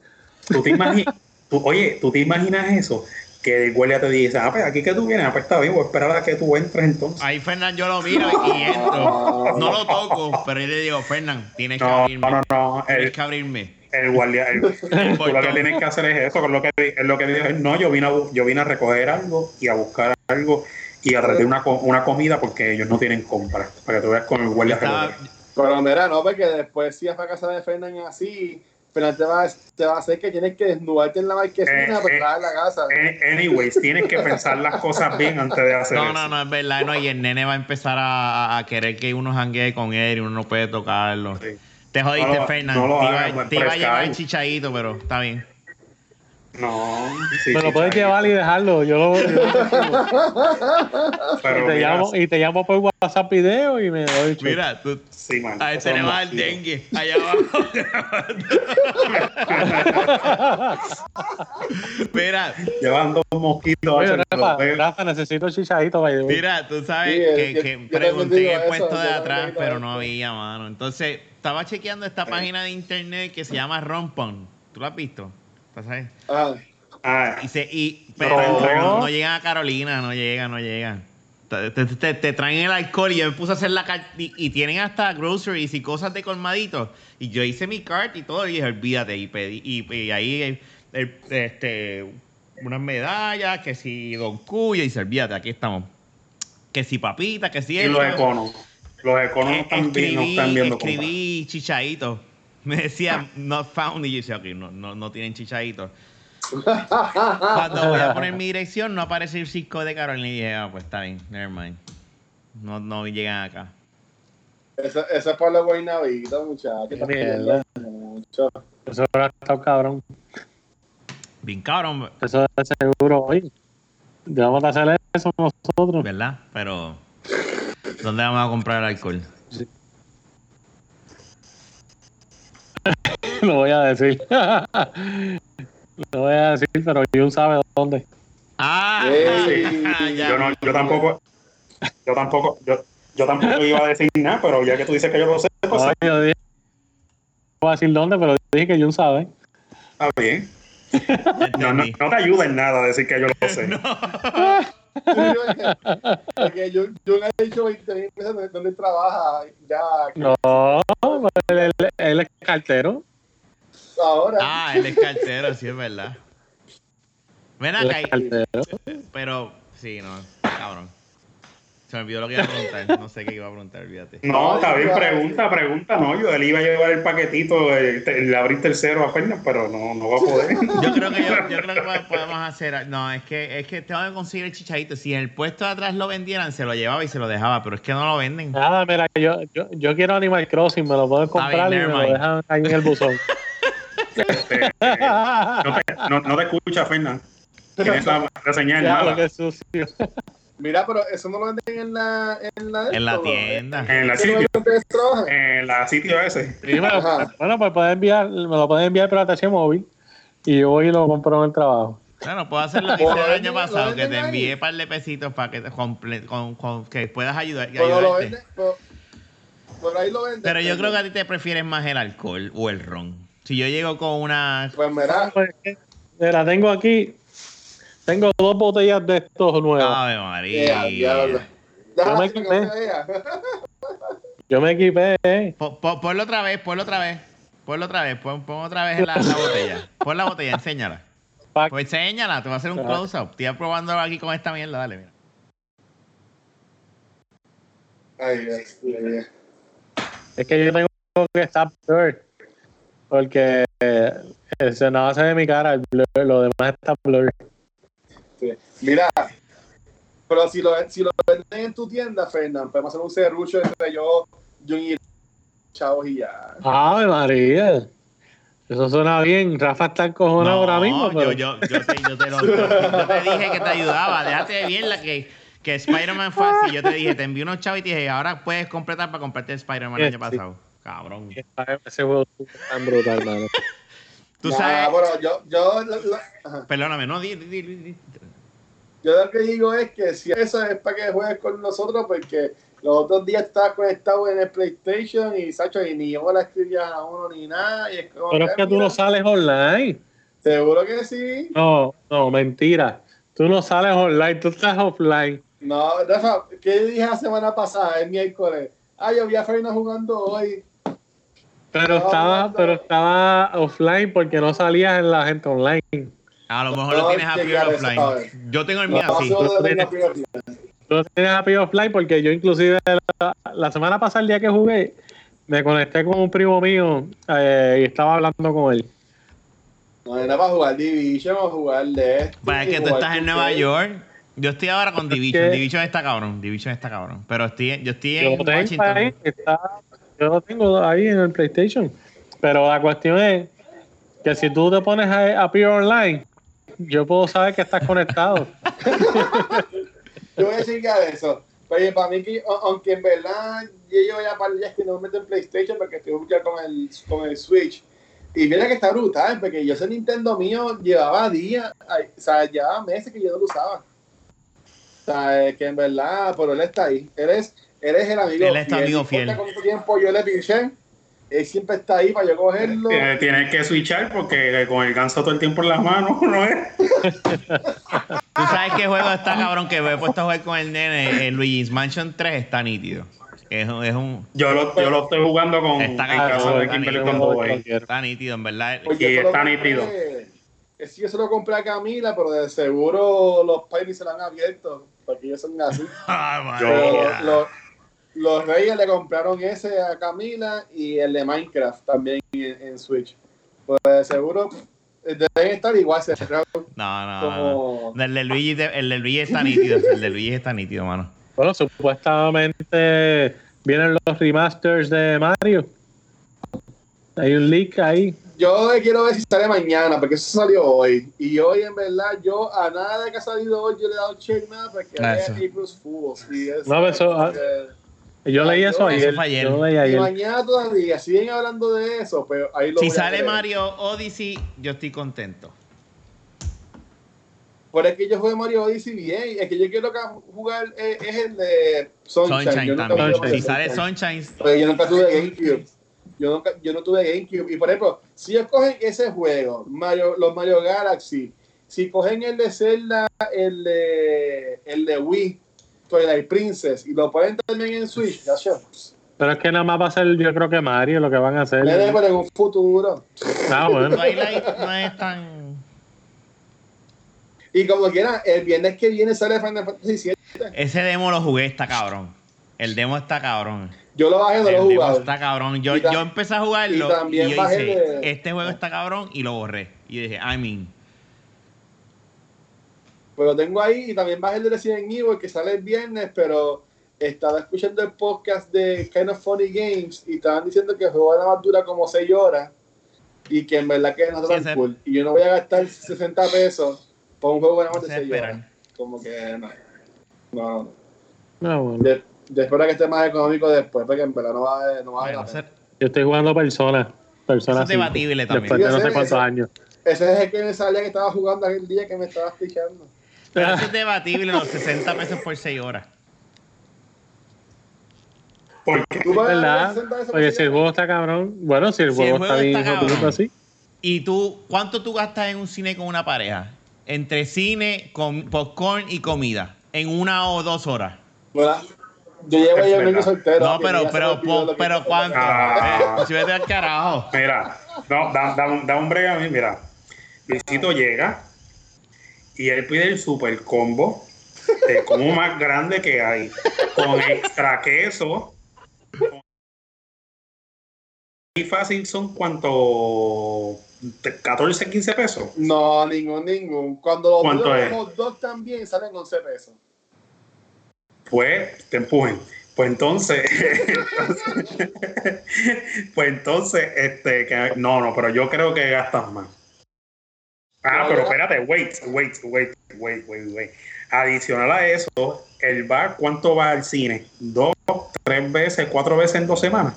¿Tú te imaginas, tú- oye, ¿tú te imaginas eso? Que el guardia te dice, ah, pues aquí que tú vienes, ah, pues está bien, voy a esperar a que tú entres entonces. Ahí Fernan yo lo miro y entro. No lo toco, pero yo le digo, Fernan, tienes que No, abrirme. no, no, Tienes el, que abrirme. el guardia, el- tú lo que tienes que hacer es eso, con lo que, es lo que dijo no, yo vine, a, yo vine a recoger algo y a buscar algo y a traer una, co- una comida porque ellos no tienen compra, para que tú veas con el guardia. Pero mira, no, porque después si vas para casa de Fernan así, Fernan te va, a- te va a hacer que tienes que desnudarte en la marquesina Eh, para eh, entrar a la casa. Eh, Anyways, tienes que pensar las cosas bien antes de hacer No, eso. no, no, es verdad. No, y el nene va a empezar a, a querer que uno janguee con él y uno no puede tocarlo. Sí. Te jodiste, No lo- Fernan. no lo te, iba, te iba a llevar Skype. chichadito, pero está bien. No, sí, Me lo sí, puedes llevar y dejarlo. Yo lo, yo lo- Pero y, te mira, llamo, y te llamo por WhatsApp video y me doy. Mira, tú, sí, man, a ver, eso es tenemos un al vacío. dengue allá abajo. Mira, Llevan dos mosquitos. Oye, el Rafa. Rafa, necesito chichadito by the way. mira, tú sabes Sí, que, yo- que yo pregunté en el puesto de atrás, pero no había, mano. Entonces, estaba chequeando esta página de internet que se llama Rompon. ¿Tú la has visto? Ah, Ah, Y, se, y pero No. pero no, no llegan a Carolina, no llegan, no llegan. Te, te- te- te traen el alcohol y yo me puse a hacer la carta y, y tienen hasta groceries y cosas de colmadito. Y yo hice mi cart y todo y dije, olvídate. Y pedí, y, y ahí el- el- este, unas medallas, que si Don Cuyo, y dice, olvídate, aquí estamos. Que si papita, que si y los econos. Los econos no Eh, están, bien, no escribí, están viendo cómo escribí chichadito. Me decía not found y yo decía, ok, no, no, no tienen chichadito. Cuando voy a poner mi dirección no aparece el Cisco de Carolina y dije, ah, pues está bien, never mind. No, no llegan acá. eso, eso es por los guaynabitos, muchachos. Mucho. Eso habrá estado cabrón. Bien cabrón, Eso es seguro hoy. Debemos de hacer eso nosotros. ¿verdad? Pero, ¿dónde vamos a comprar el alcohol? Lo voy a decir. Lo voy a decir, pero Jun sabe dónde. Ah, ya. Yo, no, yo tampoco, yo tampoco, yo, yo tampoco iba a decir nada, pero ya que tú dices que yo lo sé, pues No, yo dije, no voy a decir dónde, pero dije que Jun sabe. está bien. No, no, no te ayuda en nada decir que yo lo sé. Porque yo, yo le he dicho 20 mil veces dónde, dónde trabaja ya No, él, él- él es cartero. Ahora. Ah, él es cartero, sí es verdad. Ven acá, pero sí, no, cabrón. Se me olvidó lo que iba a preguntar. No sé qué iba a preguntar, olvídate. No, está bien, pregunta, pregunta, no. Yo él iba a llevar el paquetito, el, el abrir tercero a Fernández, pero no, no va a poder. Yo creo que yo, yo creo que podemos hacer. No, es que es que tengo que conseguir el chichadito. Si en el puesto de atrás lo vendieran, se lo llevaba y se lo dejaba, pero es que no lo venden. Nada, mira, yo, yo, yo quiero Animal Crossing, me lo pueden comprar bien, y me lo dejan ahí en el buzón. Este, no, te, no, no te escucha, Fernández. Tienes la, la señal Ya, mala. lo que sucio. Mira, pero eso no lo venden en la en la, En la tienda. En la ¿Qué no sitio, en la sitio ese. Sí, me lo- Ajá. bueno, pues pueden enviar, me lo pueden enviar por ATH móvil y yo voy y lo compro en el trabajo. Bueno, puedo hacer lo que hice el año pasado, que te envié un par de pesitos para que, te comple- con, con- que puedas ayudar, Pero lo venden, pero- por ahí lo venden. Pero yo creo que a ti te prefieres más el alcohol o el ron. Si yo llego con una... Pues mira, Pues, Mira, tengo aquí, tengo dos botellas de estos nuevos. Ave María. diablo. Yo me vea. Yo me equipé, eh. Po- po- Ponlo otra vez, ponlo otra vez. Ponlo otra vez, pon, pon otra vez la, la botella. Pon la botella, enséñala. Pues enséñala, te voy a hacer un close-up. Estoy probando aquí con esta mierda, dale, mira. Ay, Dios mío. Es que yo tengo que estar blur. Porque eh, se no hace de mi cara el blur, lo demás está blur. Sí. Mira, pero si lo, si lo venden en tu tienda, Fernán, podemos hacer un serrucho entre yo, yo y chavos y ya. ¡Ave María! Eso suena bien. Rafa está encojonado ahora mismo. yo, Pero... yo, yo, te, yo, te lo, yo te dije que te ayudaba. Déjate bien la que, que Spider-Man fue así. Yo te dije, te envié unos chavos y te dije, ahora puedes completar para comprarte Spider-Man el año Sí. pasado. Cabrón. Ese juego es tan brutal, mano. Tú Nah, sabes. bueno, yo, yo, lo- lo- ajá. Perdóname, no, di, di, di, di- yo lo que digo es que si eso es para que juegues con nosotros, porque los otros días estabas conectado en el PlayStation y Sacho, y ni yo la escribía a uno ni nada. Y es como Pero es que tú no sales online. Seguro que sí. No, no, mentira. Tú no sales online, tú estás offline. No, Rafa, ¿qué dije la semana pasada, el miércoles? Ah, yo vi a Fernández jugando hoy. Pero estaba, pero estaba offline porque no salías en la gente online. A lo mejor No, lo tienes eso, Offline. Yo tengo el No, mío así. Tú tienes- API offline porque yo inclusive la, la semana pasada, el día que jugué, me conecté con un primo mío eh, y estaba hablando con él. No era para jugar Division o jugar de esto. Pues es que tú estás en 2K. Nueva York. Yo estoy ahora con Division. Division está cabrón. Division está cabrón. Pero estoy, yo estoy Yo en Washington. ahí, está- yo lo tengo ahí en el PlayStation. Pero la cuestión es que si tú te pones a API online, yo puedo saber que estás conectado. Yo voy a checar eso. Pero para mí, que, a- aunque en verdad yo llevo ya para días que no me meto en PlayStation porque estoy ya con el, con el Switch. Y mira que está brutal, porque yo ese Nintendo mío llevaba días, o sea, llevaba meses que yo no lo usaba. O sea, que en verdad, pero él está ahí. Él él es el amigo Él es tu amigo fiel. cuánto tiempo yo le pinché, él siempre está ahí para yo cogerlo. Tienes, tienes que switchar porque con el ganso todo el tiempo en las manos, ¿no es? Tú sabes qué juego está cabrón que me he puesto a jugar con el nene. El Luigi's Mansion 3 está nítido. Es, un- es un. Yo lo, yo lo estoy jugando con Está en casa de está Kimberly nítido. cuando voy. Está nítido, en verdad. Pues Y yo se lo está compré- nítido. eh, Sí, yo se lo compré a Camila, pero de seguro los painis se lo han abierto, porque ellos son así. Ah, Pero los, los reyes le compraron ese a Camila y el de Minecraft también en, en Switch. Pues seguro eh, deben estar igual cerrados No, no, no. El de Luigi, de- el de Luigi está nítido. El de Luigi está nítido, mano. Bueno, supuestamente vienen los remasters de Mario. Hay un leak ahí. Yo quiero ver si sale mañana, porque eso salió hoy. Y hoy, en verdad, yo a nada de que ha salido hoy, yo le he dado check nada, porque Ah, es eso. April Fools. Y eso, No, eso, ah, porque- Yo leí eso Eso ayer. fue ayer. Yo Y mañana todavía siguen hablando de eso, pero ahí lo Si sale. Mario Odyssey, yo estoy contento. Por es que yo jugué Mario Odyssey bien. Es que yo quiero jugar eh, es el de Sunshine. Sunshine también. Si sale Sunshine. Porque yo nunca tuve GameCube. Yo, nunca, yo no tuve GameCube. Y por ejemplo, si ellos cogen ese juego, Mario, los Mario Galaxy, si cogen el de Zelda, el de, el de Wii, Twilight Princess, y lo ponen también en Switch, ya sé. Pero es que nada más va a ser, yo creo que Mario lo que van a hacer. Pero en un futuro. Ah, bueno. Twilight no es tan. Y como quieran, el viernes que viene sale Final Fantasy VII. Ese demo lo jugué, está cabrón. El demo está cabrón. Yo lo bajé, no lo he El demo jugado. está cabrón. Yo, yo empecé a jugarlo y también y yo bajé de- este juego está cabrón y lo borré. Y dije, I mean, Pues lo tengo ahí y también bajé el de Resident Evil que sale el viernes, pero estaba escuchando el podcast de Kind of Funny Games y estaban diciendo que el juego nada más dura como 6 horas y que en verdad que no está Sí, tan ese- cool. Y yo no voy a gastar 60 pesos por un juego nada más de se 6 horas. Como que no. No, no. No, bueno. De, de espero que esté más económico después, porque en verdad no va a, no va a Bueno, ese- Yo estoy jugando Persona. Persona es debatible también. Después de no Ese- sé cuántos ese- años. Ese es el que me salía que estaba jugando aquel día que me estaba pichando. Pero eso es debatible los 60 pesos por 6 horas. Porque ¿Tú vas a dar ¿Verdad? 60 pesos Porque si el juego está cabrón. Bueno, si el Si el juego juego está bien está así. ¿Y tú, cuánto tú gastas en un cine con una pareja? Entre cine, com- popcorn y comida. En una o dos horas. Bueno, yo llevo Es ya un soltero. No, pero, pero, pero ¿cuánto? Ah. Eh, si vete al carajo. Mira, no, da, da, un- da un breve a mí, mira. Luisito llega y él pide el super combo, el combo más grande que hay, con extra queso. Y fácil son cuánto 14, 15 pesos. No, ningún, ningún. Cuando los dogs también salen 11 pesos. Pues te empujen. Pues entonces, entonces- pues entonces, este, que, no, no, pero yo creo que gastas más. Ah, pero espérate, wait, wait, wait, wait, wait, wait. Adicional a eso, el bar, ¿cuánto va al cine? ¿Dos, tres veces, cuatro veces en dos semanas?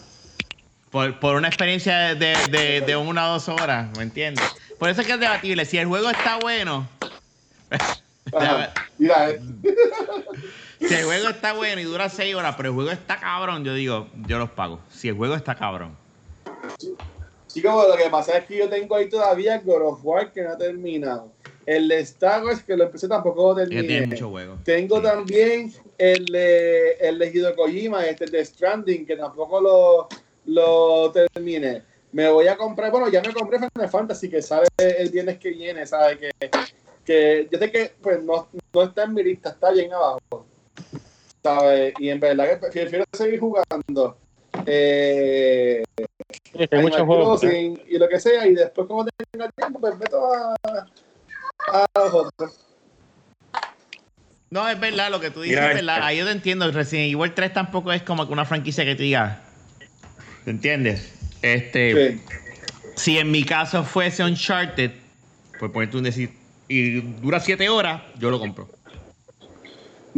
Por, por una experiencia de, de, de una o dos horas, ¿me entiendes? Por eso es que es debatible. Si el juego está bueno. Mira, eh, si el juego está bueno y dura seis horas, pero el juego está cabrón, yo digo, yo los pago. Si el juego está cabrón. Chicos, lo que pasa es que yo tengo ahí todavía God of War que no ha terminado. El de Star Wars que lo empecé tampoco lo tiene terminé. mucho juego. Tengo Sí. también el de, el de Hideo Kojima, este de Stranding, que tampoco lo, lo terminé. Me voy a comprar, bueno, ya me compré Final Fantasy, que sale el viernes que viene, ¿sabes? Que, que yo sé que pues no, no está en mi lista, está bien abajo. ¿Sabes? Y en verdad que prefiero seguir jugando. Eh, y lo que sea, y después como tenga tiempo, pues meto a, a los otros. No, es verdad, lo que tú dices Mira es verdad. este. Ahí yo te entiendo. Resident Evil 3 tampoco es como que una franquicia que te diga. ¿Te entiendes? Este, Sí. si en mi caso fuese Uncharted, por ponerte un decir, y dura 7 horas, yo lo compro.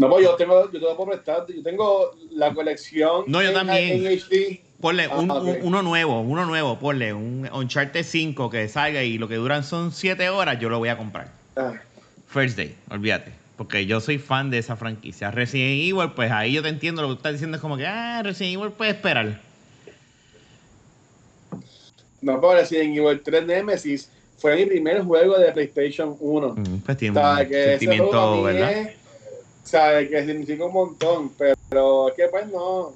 No, pues yo tengo, yo te lo puedo prestar. Yo tengo la colección No, yo en, también. en HD. Ponle Ah, un- ok. un- uno nuevo, uno nuevo, ponle un Uncharted 5 que salga y lo que duran son 7 horas, yo lo voy a comprar. Ah, First Day, olvídate. Porque yo soy fan de esa franquicia. Resident Evil, pues ahí yo te entiendo lo que tú estás diciendo. Es como que, ah, Resident Evil puede esperar. No, pero Resident Evil 3 Nemesis fue mi primer juego de PlayStation 1. Mm, Pues tiene un sentimiento, ¿verdad? es- ¿sabes? Que significa un montón. Pero es que pues no.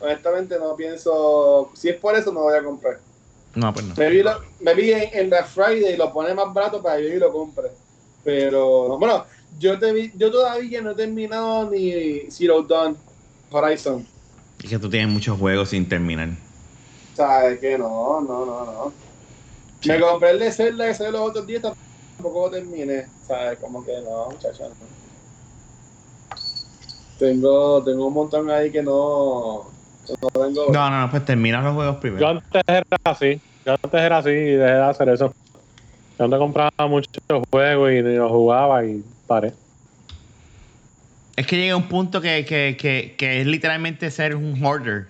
Honestamente no pienso. Si es por eso no voy a comprar. No, pues no. Me vi, lo- me vi en, en Black Friday y lo pone más barato para que yo y lo compre. Pero, no, bueno, yo, te vi, yo todavía no he terminado ni Zero Dawn Horizon. Es que tú tienes muchos juegos sin terminar. ¿Sabes que no? No, no, no. Me compré el de Zelda que salió los otros días, tampoco lo terminé. ¿Sabes? Como que no, muchachos. No. Tengo, tengo un montón ahí que no, no tengo. No, no, no, pues terminas los juegos Yo primero. antes era así. Yo antes era así y dejé de hacer eso. Yo antes compraba muchos juegos y ni los jugaba y paré. Es que llega un punto que, que, que, que es literalmente ser un hoarder.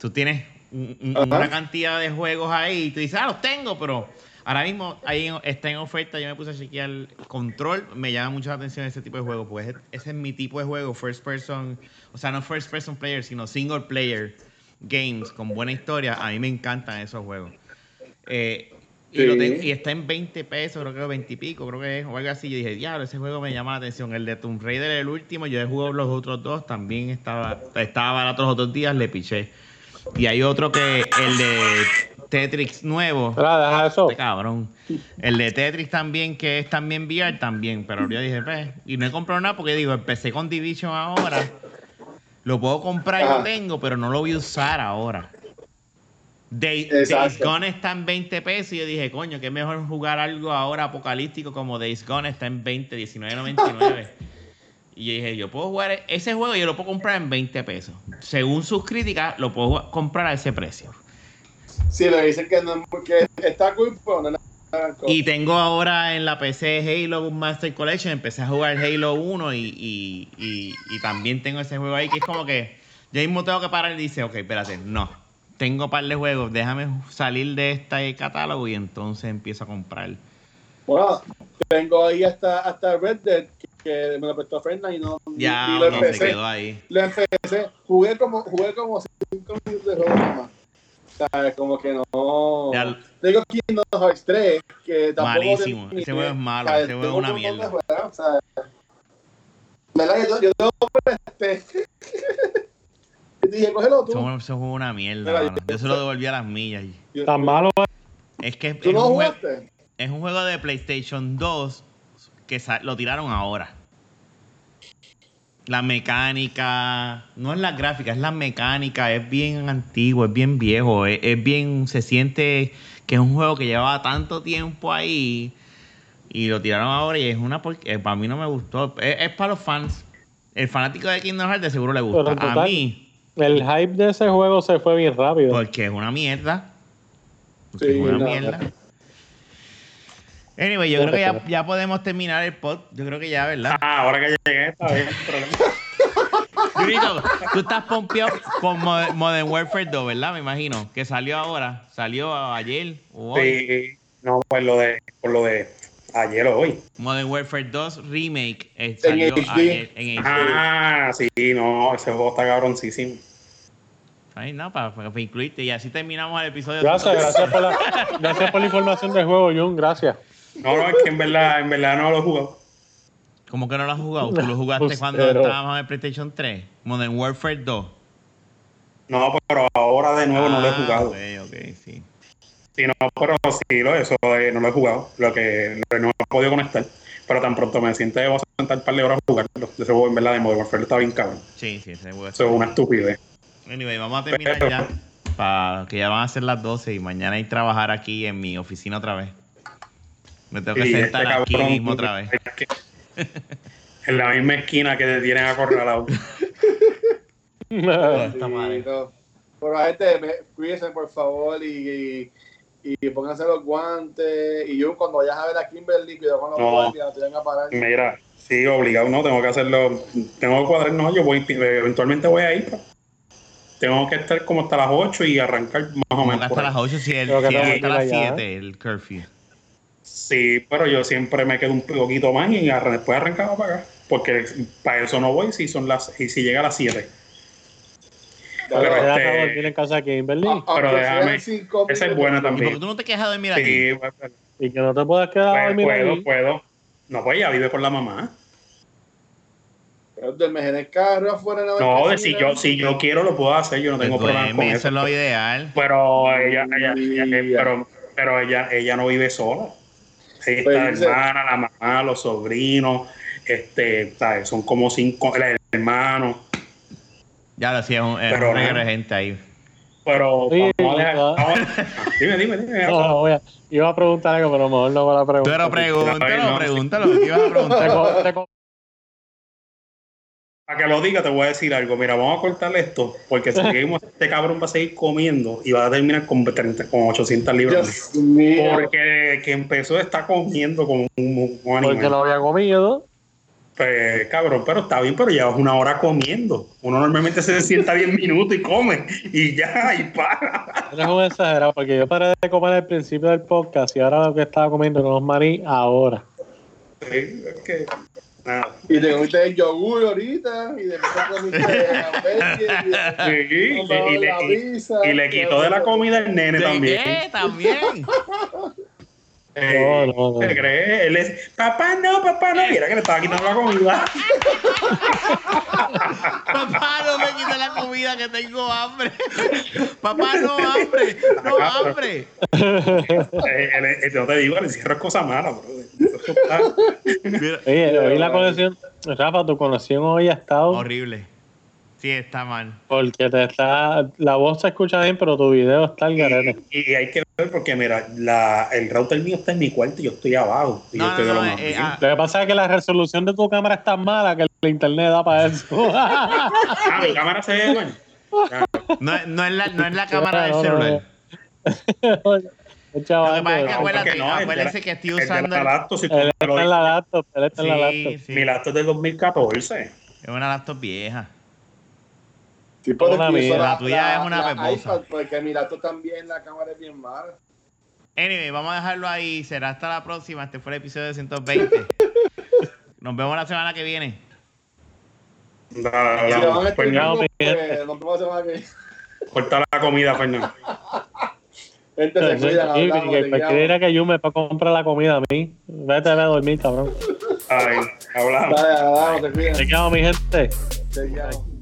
Tú tienes un- un- una cantidad de juegos ahí y tú dices, ah, los tengo, pero ahora mismo ahí está en oferta. Yo me puse a chequear control. Me llama mucho la atención ese tipo de juego, pues ese, es mi tipo de juego, first person, o sea, no first person player, sino single player games con buena historia. A mí me encantan esos juegos. Eh, lo y está en 20 pesos, creo que 20 y pico, creo que es, o algo así. Yo dije, diablo, ese juego me llama la atención. El de Tomb Raider, el último, yo he jugado los otros dos, también estaba, estaba barato los otros días, le piché. Y hay otro que, el de Tetris nuevo. Mira, deja eso. Este cabrón. El de Tetris también, que es también VR también. Pero yo dije, pues, y no he comprado nada porque digo, empecé con Division ahora. Lo puedo comprar Ajá. lo tengo, pero no lo voy a usar ahora. Day-. Days Gone está en 20 pesos y yo dije, coño, qué mejor jugar algo ahora apocalíptico como Days Gone está en 20, 19.99. y yo dije, yo puedo jugar ese juego y yo lo puedo comprar en 20 pesos. Según sus críticas, lo puedo comprar a ese precio. Sí, le dicen que, no, que está cool, pero no. Y tengo ahora en la PC Halo Master Collection, empecé a jugar Halo 1 y, y, y, y también tengo ese juego ahí que es como que yo mismo tengo que parar y dice, ok, espérate, no, tengo un par de juegos, déjame salir de este catálogo y entonces empiezo a comprar. Bueno, tengo ahí hasta, hasta Red Dead, que, que me lo prestó Fernan y no Ya lo no, se empecé. quedó ahí. Lo empecé, jugué como, jugué como 5 minutos de juego nomás. ¿Sabes? Como que no. Ya- Tengo Kingdom Hearts 3, que tampoco. Malísimo, ese juego es malo, ¿Sabes? ese juego es Tengo una mierda. juegos, ¿sabes? ¿Verdad? Yo, yo lo presté. Y dije, cógelo tú. Juego juego es una mierda, Mira, mano. Yo se lo devolví a las millas. Yo- Tan malo Es que es, ¿Tú es no un juego, jugaste? es un juego de PlayStation 2 que sa- lo tiraron ahora. La mecánica, no es la gráfica, es la mecánica, es bien antiguo, es bien viejo, es, es bien, se siente que es un juego que llevaba tanto tiempo ahí y lo tiraron ahora y es una porque para mí no me gustó, es, es para los fans. El fanático de Kingdom Hearts de seguro le gusta. A mí, El hype de ese juego se fue bien rápido. porque es una mierda. Porque Sí, es una mierda. Anyway, yo creo que ya, ya podemos terminar el pod. Yo creo que ya, ¿verdad? Ah, ahora que llegué, está bien, problema. Junito, tú estás pompeado con Mo- Modern Warfare 2, ¿verdad? Me imagino. Que salió ahora. Salió ayer o hoy. Sí, no, pues lo de, por lo de ayer o hoy. Modern Warfare 2 Remake eh, salió HD. ayer en. Ah, sí, no, ese juego está cabroncísimo. Ay, no, para, para incluirte. Y así terminamos el episodio. Gracias, gracias por, la, gracias por la información del juego, Jun. Gracias. No, no, es que en verdad, en verdad no lo he jugado. ¿Cómo que no lo has jugado? ¿Tú lo jugaste Ustero. cuando estábamos en el PlayStation 3? Modern Warfare 2. No, pero ahora de nuevo no lo he Ah, jugado. Ok, ok, sí. Sí, no, pero sí, lo, eso eh, no lo he jugado. Lo que no he podido conectar. Pero tan pronto me siente, voy a sentar un par de horas a jugarlo. Ese juego en verdad de Modern Warfare está bien cabrón. Sí, sí, ese juego Eso es una estupidez. Anyway, vamos a terminar ya. Para que ya van a ser las 12 y mañana hay que trabajar aquí en mi oficina otra vez. Me tengo que Y este sentar aquí cabrón, mismo otra vez. en la misma esquina que te tienen acorralado. Madre. Bendito. Pero la gente, me- cuídense por favor y, y, y pónganse los guantes. Y yo cuando vayas a ver a Kimberly, cuidado con los No. guantes, no te vayan a parar. Mira, sí, obligado, no, tengo que hacerlo. Tengo que cuadrar, no, yo voy, eventualmente voy a ir. pues. Tengo que estar como hasta las 8 y arrancar más o menos. hasta las 8 si, el, si hasta las allá. 7 el curfew. Sí, pero yo siempre me quedo un poquito más y arran- después arrancaba para acá. Porque para eso no voy si son las y si llega a las 7. Ya pero Ya este- dormir en casa aquí en Berlín. a- aunque pero déjame, esa es buena ¿Y también. por qué tú no te quejas de dormir aquí? Sí, pues, Y que no te puedas quedar a pues, dormir puedo, ahí. puedo. No, pues ella vive con la mamá. Pero duermes en el carro afuera en la No, de si yo, si yo quiero lo puedo hacer, yo no tengo Pues problema con eso. eso es lo ideal. Pero ella, ella, ella- Y- pero, pero ella, ella no vive sola. Ahí Pues la hermana, la mamá, los sobrinos, este, ¿sabes? son como cinco el hermano. Ya lo hacía, un, Pero un gente ahí. Pero Sí, vamos a dejar. no. vamos a- dime, dime, dime. No, no, voy a- iba a preguntar algo, pero mejor no voy a preguntar. Pero pregúntalo, pregúntalo. ¿Qué ibas a preguntar? te Para que lo diga, te voy a decir algo. Mira, vamos a cortarle esto, porque si seguimos, este cabrón va a seguir comiendo y va a terminar con, 30, con 800 libras. Porque que empezó está comiendo como un, un animal. Porque lo había comido. Pues, cabrón, pero está bien, pero llevas una hora comiendo. Uno normalmente se sienta 10 minutos y come y ya, y para. Eres un exagerado, porque yo paré de comer al principio del podcast y ahora lo que estaba comiendo con los marí ahora. Sí, es Y te comiste el yogur ahorita, y después comiste y, y, le- y le- la y- pizza. y le quitó de la comida el nene ¿De también. qué? También. Eh, No, no, no. ¿Se cree? Él es, papá, no, papá, no. Mira que le estaba quitando la comida. Papá, no me quita la comida que tengo hambre. Papá, no hambre, no hambre. Eh, el- el- no te digo, el encierro es cosa mala, bro. Mira, Oye, hoy la conexión, Rafa, tu conexión hoy ha estado horrible. Sí, está mal. porque te está, la voz se escucha bien, pero tu video está al garete. Y, y hay que ver porque, mira, la, el router mío está en mi cuarto y yo estoy abajo. Y yo No, estoy no, de lo no, más eh, bien. ah, Lo que pasa es que la resolución de tu cámara es tan mala que el internet da para eso. Ah, mi cámara se ve bueno. no, no es la, no es la cámara del celular. El chaval, Lo que pasa es que acuérdate- no, el que estoy el usando el- laptop, si está lo en la laptop, él está en la laptop. Sí, sí. Mi laptop es del 2014. Es una laptop vieja. Sí, pero uso La tuya es una peposa. porque mi laptop también, la cámara es bien mala. Anyway, vamos a dejarlo ahí. Será hasta la próxima. Este fue el episodio de 120. Nos vemos la semana que viene. Da- Si da- lo van a estar Fernando, pues, nos vemos la semana que viene. corta la comida, Fernando. Gente, se Sí, hablamos, que que yo me para comprar la comida a mí. Vete a dormir, cabrón. Ay, hablamos. Dale, hablamos, te cuidan. Te quedamos, mi gente. Te quiero.